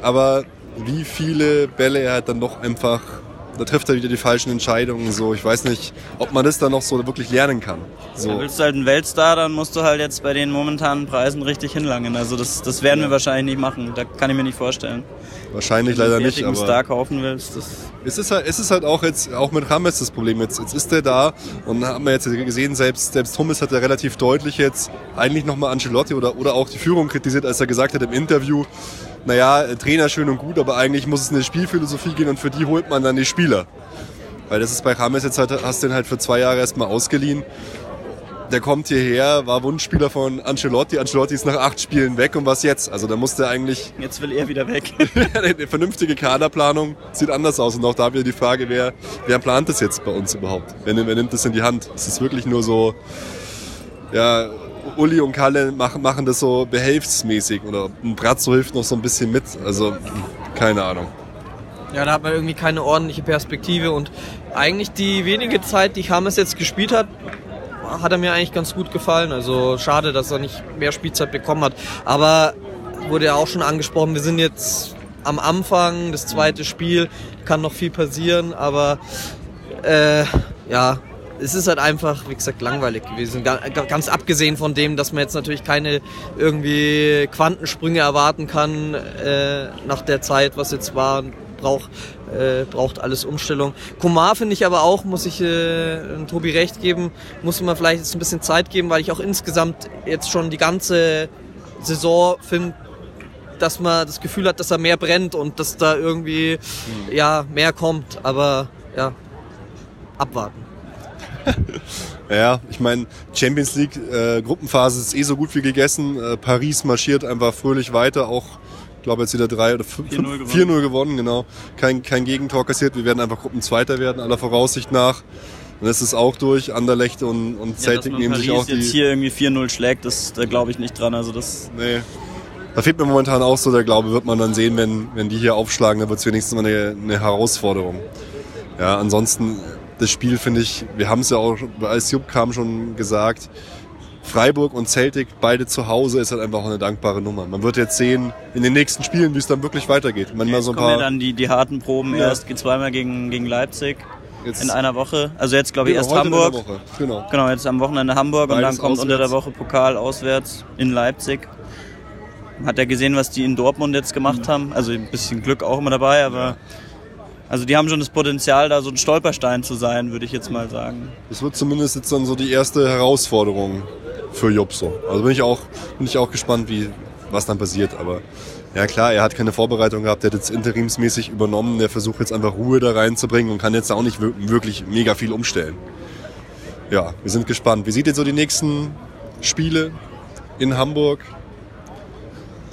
aber wie viele Bälle er halt dann doch einfach, da trifft er wieder die falschen Entscheidungen. So, ich weiß nicht, ob man das dann noch so wirklich lernen kann. So. willst du halt einen Weltstar, dann musst du halt jetzt bei den momentanen Preisen richtig hinlangen. Also das, das werden wir wahrscheinlich nicht machen. Da kann ich mir nicht vorstellen. Wahrscheinlich Wenn du leider einen nicht, fertigen aber Star kaufen willst, das es ist halt, es ist halt auch jetzt, auch mit Rames das Problem. Jetzt, jetzt ist der da und haben wir jetzt gesehen, selbst, selbst Hummels hat ja relativ deutlich jetzt eigentlich nochmal Ancelotti oder, oder auch die Führung kritisiert, als er gesagt hat im Interview, naja, Trainer schön und gut, aber eigentlich muss es eine Spielphilosophie gehen und für die holt man dann die Spieler. Weil das ist bei Rames jetzt halt, hast du den halt für zwei Jahre erstmal ausgeliehen. Der kommt hierher, war Wunschspieler von Ancelotti. Ancelotti ist nach acht Spielen weg und was jetzt? Also da musste eigentlich jetzt will er wieder weg. [LAUGHS] eine vernünftige Kaderplanung sieht anders aus. Und auch da wieder die Frage, wer, wer plant das jetzt bei uns überhaupt? Wer, nimmt- wer nimmt das in die Hand? Es ist wirklich nur so, ja, Uli und Kalle machen, machen das so behelfsmäßig oder ein Brazzo hilft noch so ein bisschen mit. Also, keine Ahnung. Ja, da hat man irgendwie keine ordentliche Perspektive und eigentlich die wenige Zeit, die James jetzt gespielt hat, hat er mir eigentlich ganz gut gefallen. Also schade, dass er nicht mehr Spielzeit bekommen hat. Aber wurde ja auch schon angesprochen, wir sind jetzt am Anfang, das zweite Spiel, kann noch viel passieren, aber äh, ja, es ist halt einfach, wie gesagt, langweilig gewesen. Ga- ga- Ganz abgesehen von dem, dass man jetzt natürlich keine irgendwie Quantensprünge erwarten kann äh, nach der Zeit, was jetzt war. Braucht, äh, braucht alles Umstellung. Komar finde ich aber auch, muss ich äh, Tobi recht geben, muss man vielleicht jetzt ein bisschen Zeit geben, weil ich auch insgesamt jetzt schon die ganze Saison finde, dass man das Gefühl hat, dass er mehr brennt und dass da irgendwie ja mehr kommt. Aber ja, abwarten. Ja, ich meine, Champions League äh, Gruppenphase ist eh so gut wie gegessen. Äh, Paris marschiert einfach fröhlich weiter, auch ich glaube jetzt wieder drei oder fünf- 4-0 fünf- gewonnen. 4-0 gewonnen, genau. Kein, kein Gegentor kassiert. Wir werden einfach Gruppenzweiter werden, aller Voraussicht nach. Und das ist auch durch. Anderlecht und, und Ja, Celtic man nehmen sich Paris auch jetzt die. hier irgendwie 4-0 schlägt, das, da glaube ich nicht dran. Also das Nee. Da fehlt mir momentan auch so der Glaube, wird man dann sehen, wenn, wenn die hier aufschlagen, dann wird es wenigstens mal eine, eine Herausforderung. Ja, ansonsten, das Spiel finde ich, wir haben es ja auch, als Jupp kam, schon gesagt, Freiburg und Celtic, beide zu Hause, ist halt einfach auch eine dankbare Nummer. Man wird jetzt sehen, in den nächsten Spielen, wie es dann wirklich weitergeht. Manchmal so ein kommen ja paar, dann die, die harten Proben Ja. erst, geht zweimal gegen, gegen Leipzig. Jetzt in einer Woche. Also jetzt glaube ich erst heute in Hamburg. Woche. Genau. Genau, jetzt am Wochenende Hamburg und Beides dann kommt unter der auswärts. Woche Pokal auswärts in Leipzig. Hat er gesehen, was die in Dortmund jetzt gemacht haben. Also ein bisschen Glück auch immer dabei, aber also die haben schon das Potenzial, da so ein Stolperstein zu sein, würde ich jetzt mal sagen. Das wird zumindest jetzt dann so die erste Herausforderung für Jupp so. Also bin ich auch, bin ich auch gespannt, wie, was dann passiert. Aber ja klar, er hat keine Vorbereitung gehabt, er hat jetzt interimsmäßig übernommen, der versucht jetzt einfach Ruhe da reinzubringen und kann jetzt auch nicht wir- wirklich mega viel umstellen. Ja, wir sind gespannt. Wie sieht jetzt so die nächsten Spiele in Hamburg?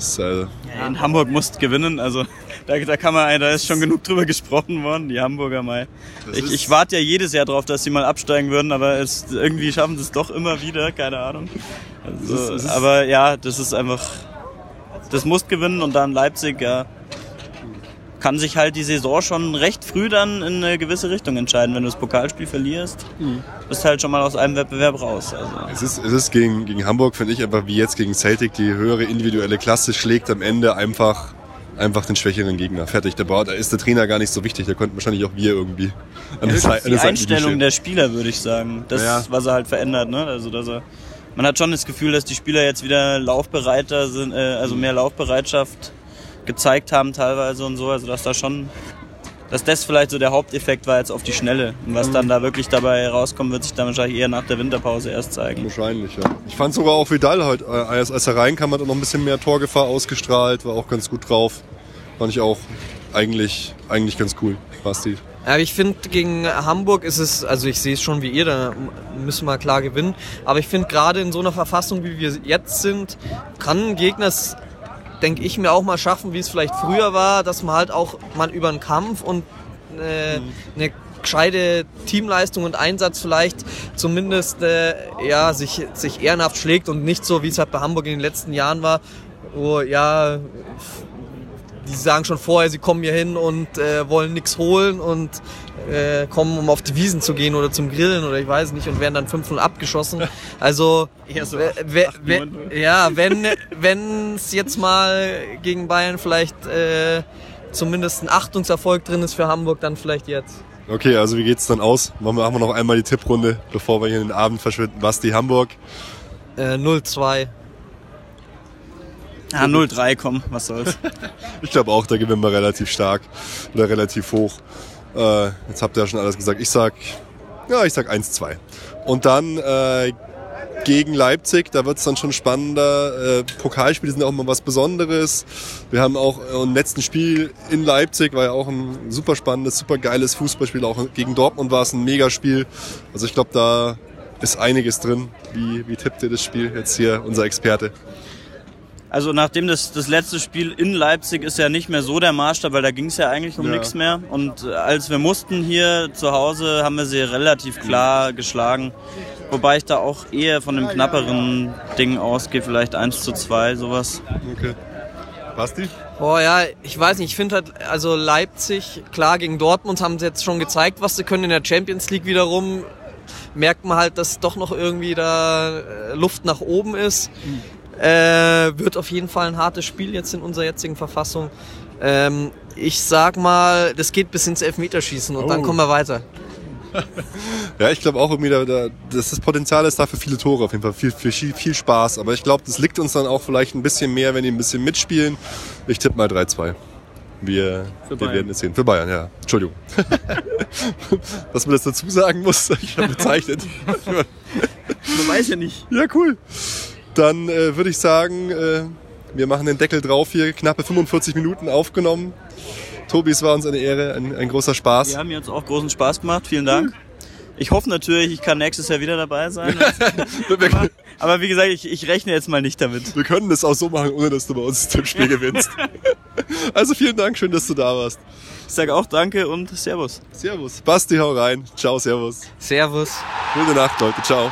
Das, äh, In Hamburg musst gewinnen, also [LAUGHS] da, da kann man, da ist schon genug drüber gesprochen worden, die Hamburger mal. Ich, ich warte ja jedes Jahr drauf, dass sie mal absteigen würden, aber es, irgendwie schaffen sie es doch immer wieder, keine Ahnung. Also, aber ja, das ist einfach, das muss gewinnen und dann Leipzig, ja, kann sich halt die Saison schon recht früh dann in eine gewisse Richtung entscheiden. Wenn du das Pokalspiel verlierst, Mhm. bist halt schon mal aus einem Wettbewerb raus. Also. Es ist, es ist gegen, gegen Hamburg, finde ich, einfach wie jetzt gegen Celtic, die höhere individuelle Klasse schlägt am Ende einfach, einfach den schwächeren Gegner. Fertig. Da, ist der Trainer gar nicht so wichtig. Da könnten wahrscheinlich auch wir irgendwie an der Seite- an die der Seitenlinie Einstellung der Spieler, würde ich sagen. Das, Ja. was er halt verändert. Ne? Also, dass er, man hat schon das Gefühl, dass die Spieler jetzt wieder laufbereiter sind, äh, also mehr Laufbereitschaft gezeigt haben teilweise und so. Also, dass da schon, dass das vielleicht so der Haupteffekt war jetzt auf die Schnelle. Und was dann da wirklich dabei rauskommt, wird sich dann wahrscheinlich eher nach der Winterpause erst zeigen. Wahrscheinlich, ja. Ich fand sogar auch Vidal heute, äh, als, als er reinkam, hat er noch ein bisschen mehr Torgefahr ausgestrahlt, war auch ganz gut drauf. Fand ich auch eigentlich, eigentlich ganz cool, Basti. Ja, ich finde, gegen Hamburg ist es, also ich sehe es schon wie ihr, da müssen wir klar gewinnen. Aber ich finde, gerade in so einer Verfassung, wie wir jetzt sind, kann ein Gegner es, denke ich mir, auch mal schaffen, wie es vielleicht früher war, dass man halt auch mal über einen Kampf und äh, eine gescheite Teamleistung und Einsatz vielleicht zumindest äh, ja, sich, sich ehrenhaft schlägt und nicht so, wie es halt bei Hamburg in den letzten Jahren war, wo ja die sagen schon vorher, sie kommen hier hin und äh, wollen nichts holen und äh, kommen, um auf die Wiesen zu gehen oder zum Grillen oder ich weiß nicht und werden dann 5-0 abgeschossen. Also [LAUGHS] Eher so we- we- acht, we- neun, ja, wenn wenn es jetzt mal gegen Bayern vielleicht äh, zumindest ein Achtungserfolg drin ist für Hamburg, dann vielleicht jetzt. Okay, also wie geht's dann aus? Machen wir, machen wir noch einmal die Tipprunde, bevor wir hier in den Abend verschwinden. Basti, Hamburg. Äh, 0-2. Ah, 0-3, komm, was soll's. [LAUGHS] Ich glaube auch, da gewinnen wir relativ stark oder relativ hoch. Äh, jetzt habt ihr ja schon alles gesagt. Ich sag, ja, ich sag 1-2. Und dann äh, gegen Leipzig, da wird's dann schon spannender. Äh, Pokalspiele sind auch immer was Besonderes. Wir haben auch äh, im letzten Spiel in Leipzig, war ja auch ein super spannendes, super geiles Fußballspiel. Auch gegen Dortmund war es ein Megaspiel. Also ich glaube, da ist einiges drin. Wie, wie tippt ihr das Spiel jetzt hier, unser Experte? Also nachdem das, das letzte Spiel in Leipzig ist ja nicht mehr so der Maßstab, weil da ging es ja eigentlich um Ja. nichts mehr. Und äh, als wir mussten hier zu Hause, haben wir sie relativ klar geschlagen. Wobei ich da auch eher von dem knapperen Ding ausgehe, vielleicht 1 zu 2, sowas. Okay. Basti? Boah, ja, ich weiß nicht, ich finde halt, also Leipzig, klar, gegen Dortmund haben sie jetzt schon gezeigt, was sie können in der Champions League wiederum. Merkt man halt, dass doch noch irgendwie da äh, Luft nach oben ist. Äh, wird auf jeden Fall ein hartes Spiel jetzt in unserer jetzigen Verfassung. Ähm, ich sag mal, das geht bis ins Elfmeterschießen und dann Oh. kommen wir weiter. [LAUGHS] Ja, ich glaube auch irgendwie, da, da, das das Potenzial ist da für viele Tore auf jeden Fall, viel, viel, viel, viel Spaß. Aber ich glaube, das liegt uns dann auch vielleicht ein bisschen mehr, wenn die ein bisschen mitspielen. Ich tippe mal 3-2. Wir, wir werden es sehen. Für Bayern, ja. Entschuldigung. [LAUGHS] Dass man das dazu sagen muss, [LAUGHS] ich habe bezeichnet. Man weiß ja nicht. ja, cool. Dann äh, würde ich sagen, äh, wir machen den Deckel drauf hier. Knappe 45 Minuten aufgenommen. Tobi, es war uns eine Ehre, ein, ein großer Spaß. Wir haben jetzt auch großen Spaß gemacht, vielen Dank. Ich hoffe natürlich, ich kann nächstes Jahr wieder dabei sein. [LAUGHS] Wir, Aber wie gesagt, ich, ich rechne jetzt mal nicht damit. wir können das auch so machen, ohne dass du bei uns das Tippspiel [LAUGHS] gewinnst. Also vielen Dank, schön, dass du da warst. Ich sage auch Danke und Servus. Servus. Basti, hau rein. Ciao, servus. Servus. Gute Nacht, Leute. Ciao.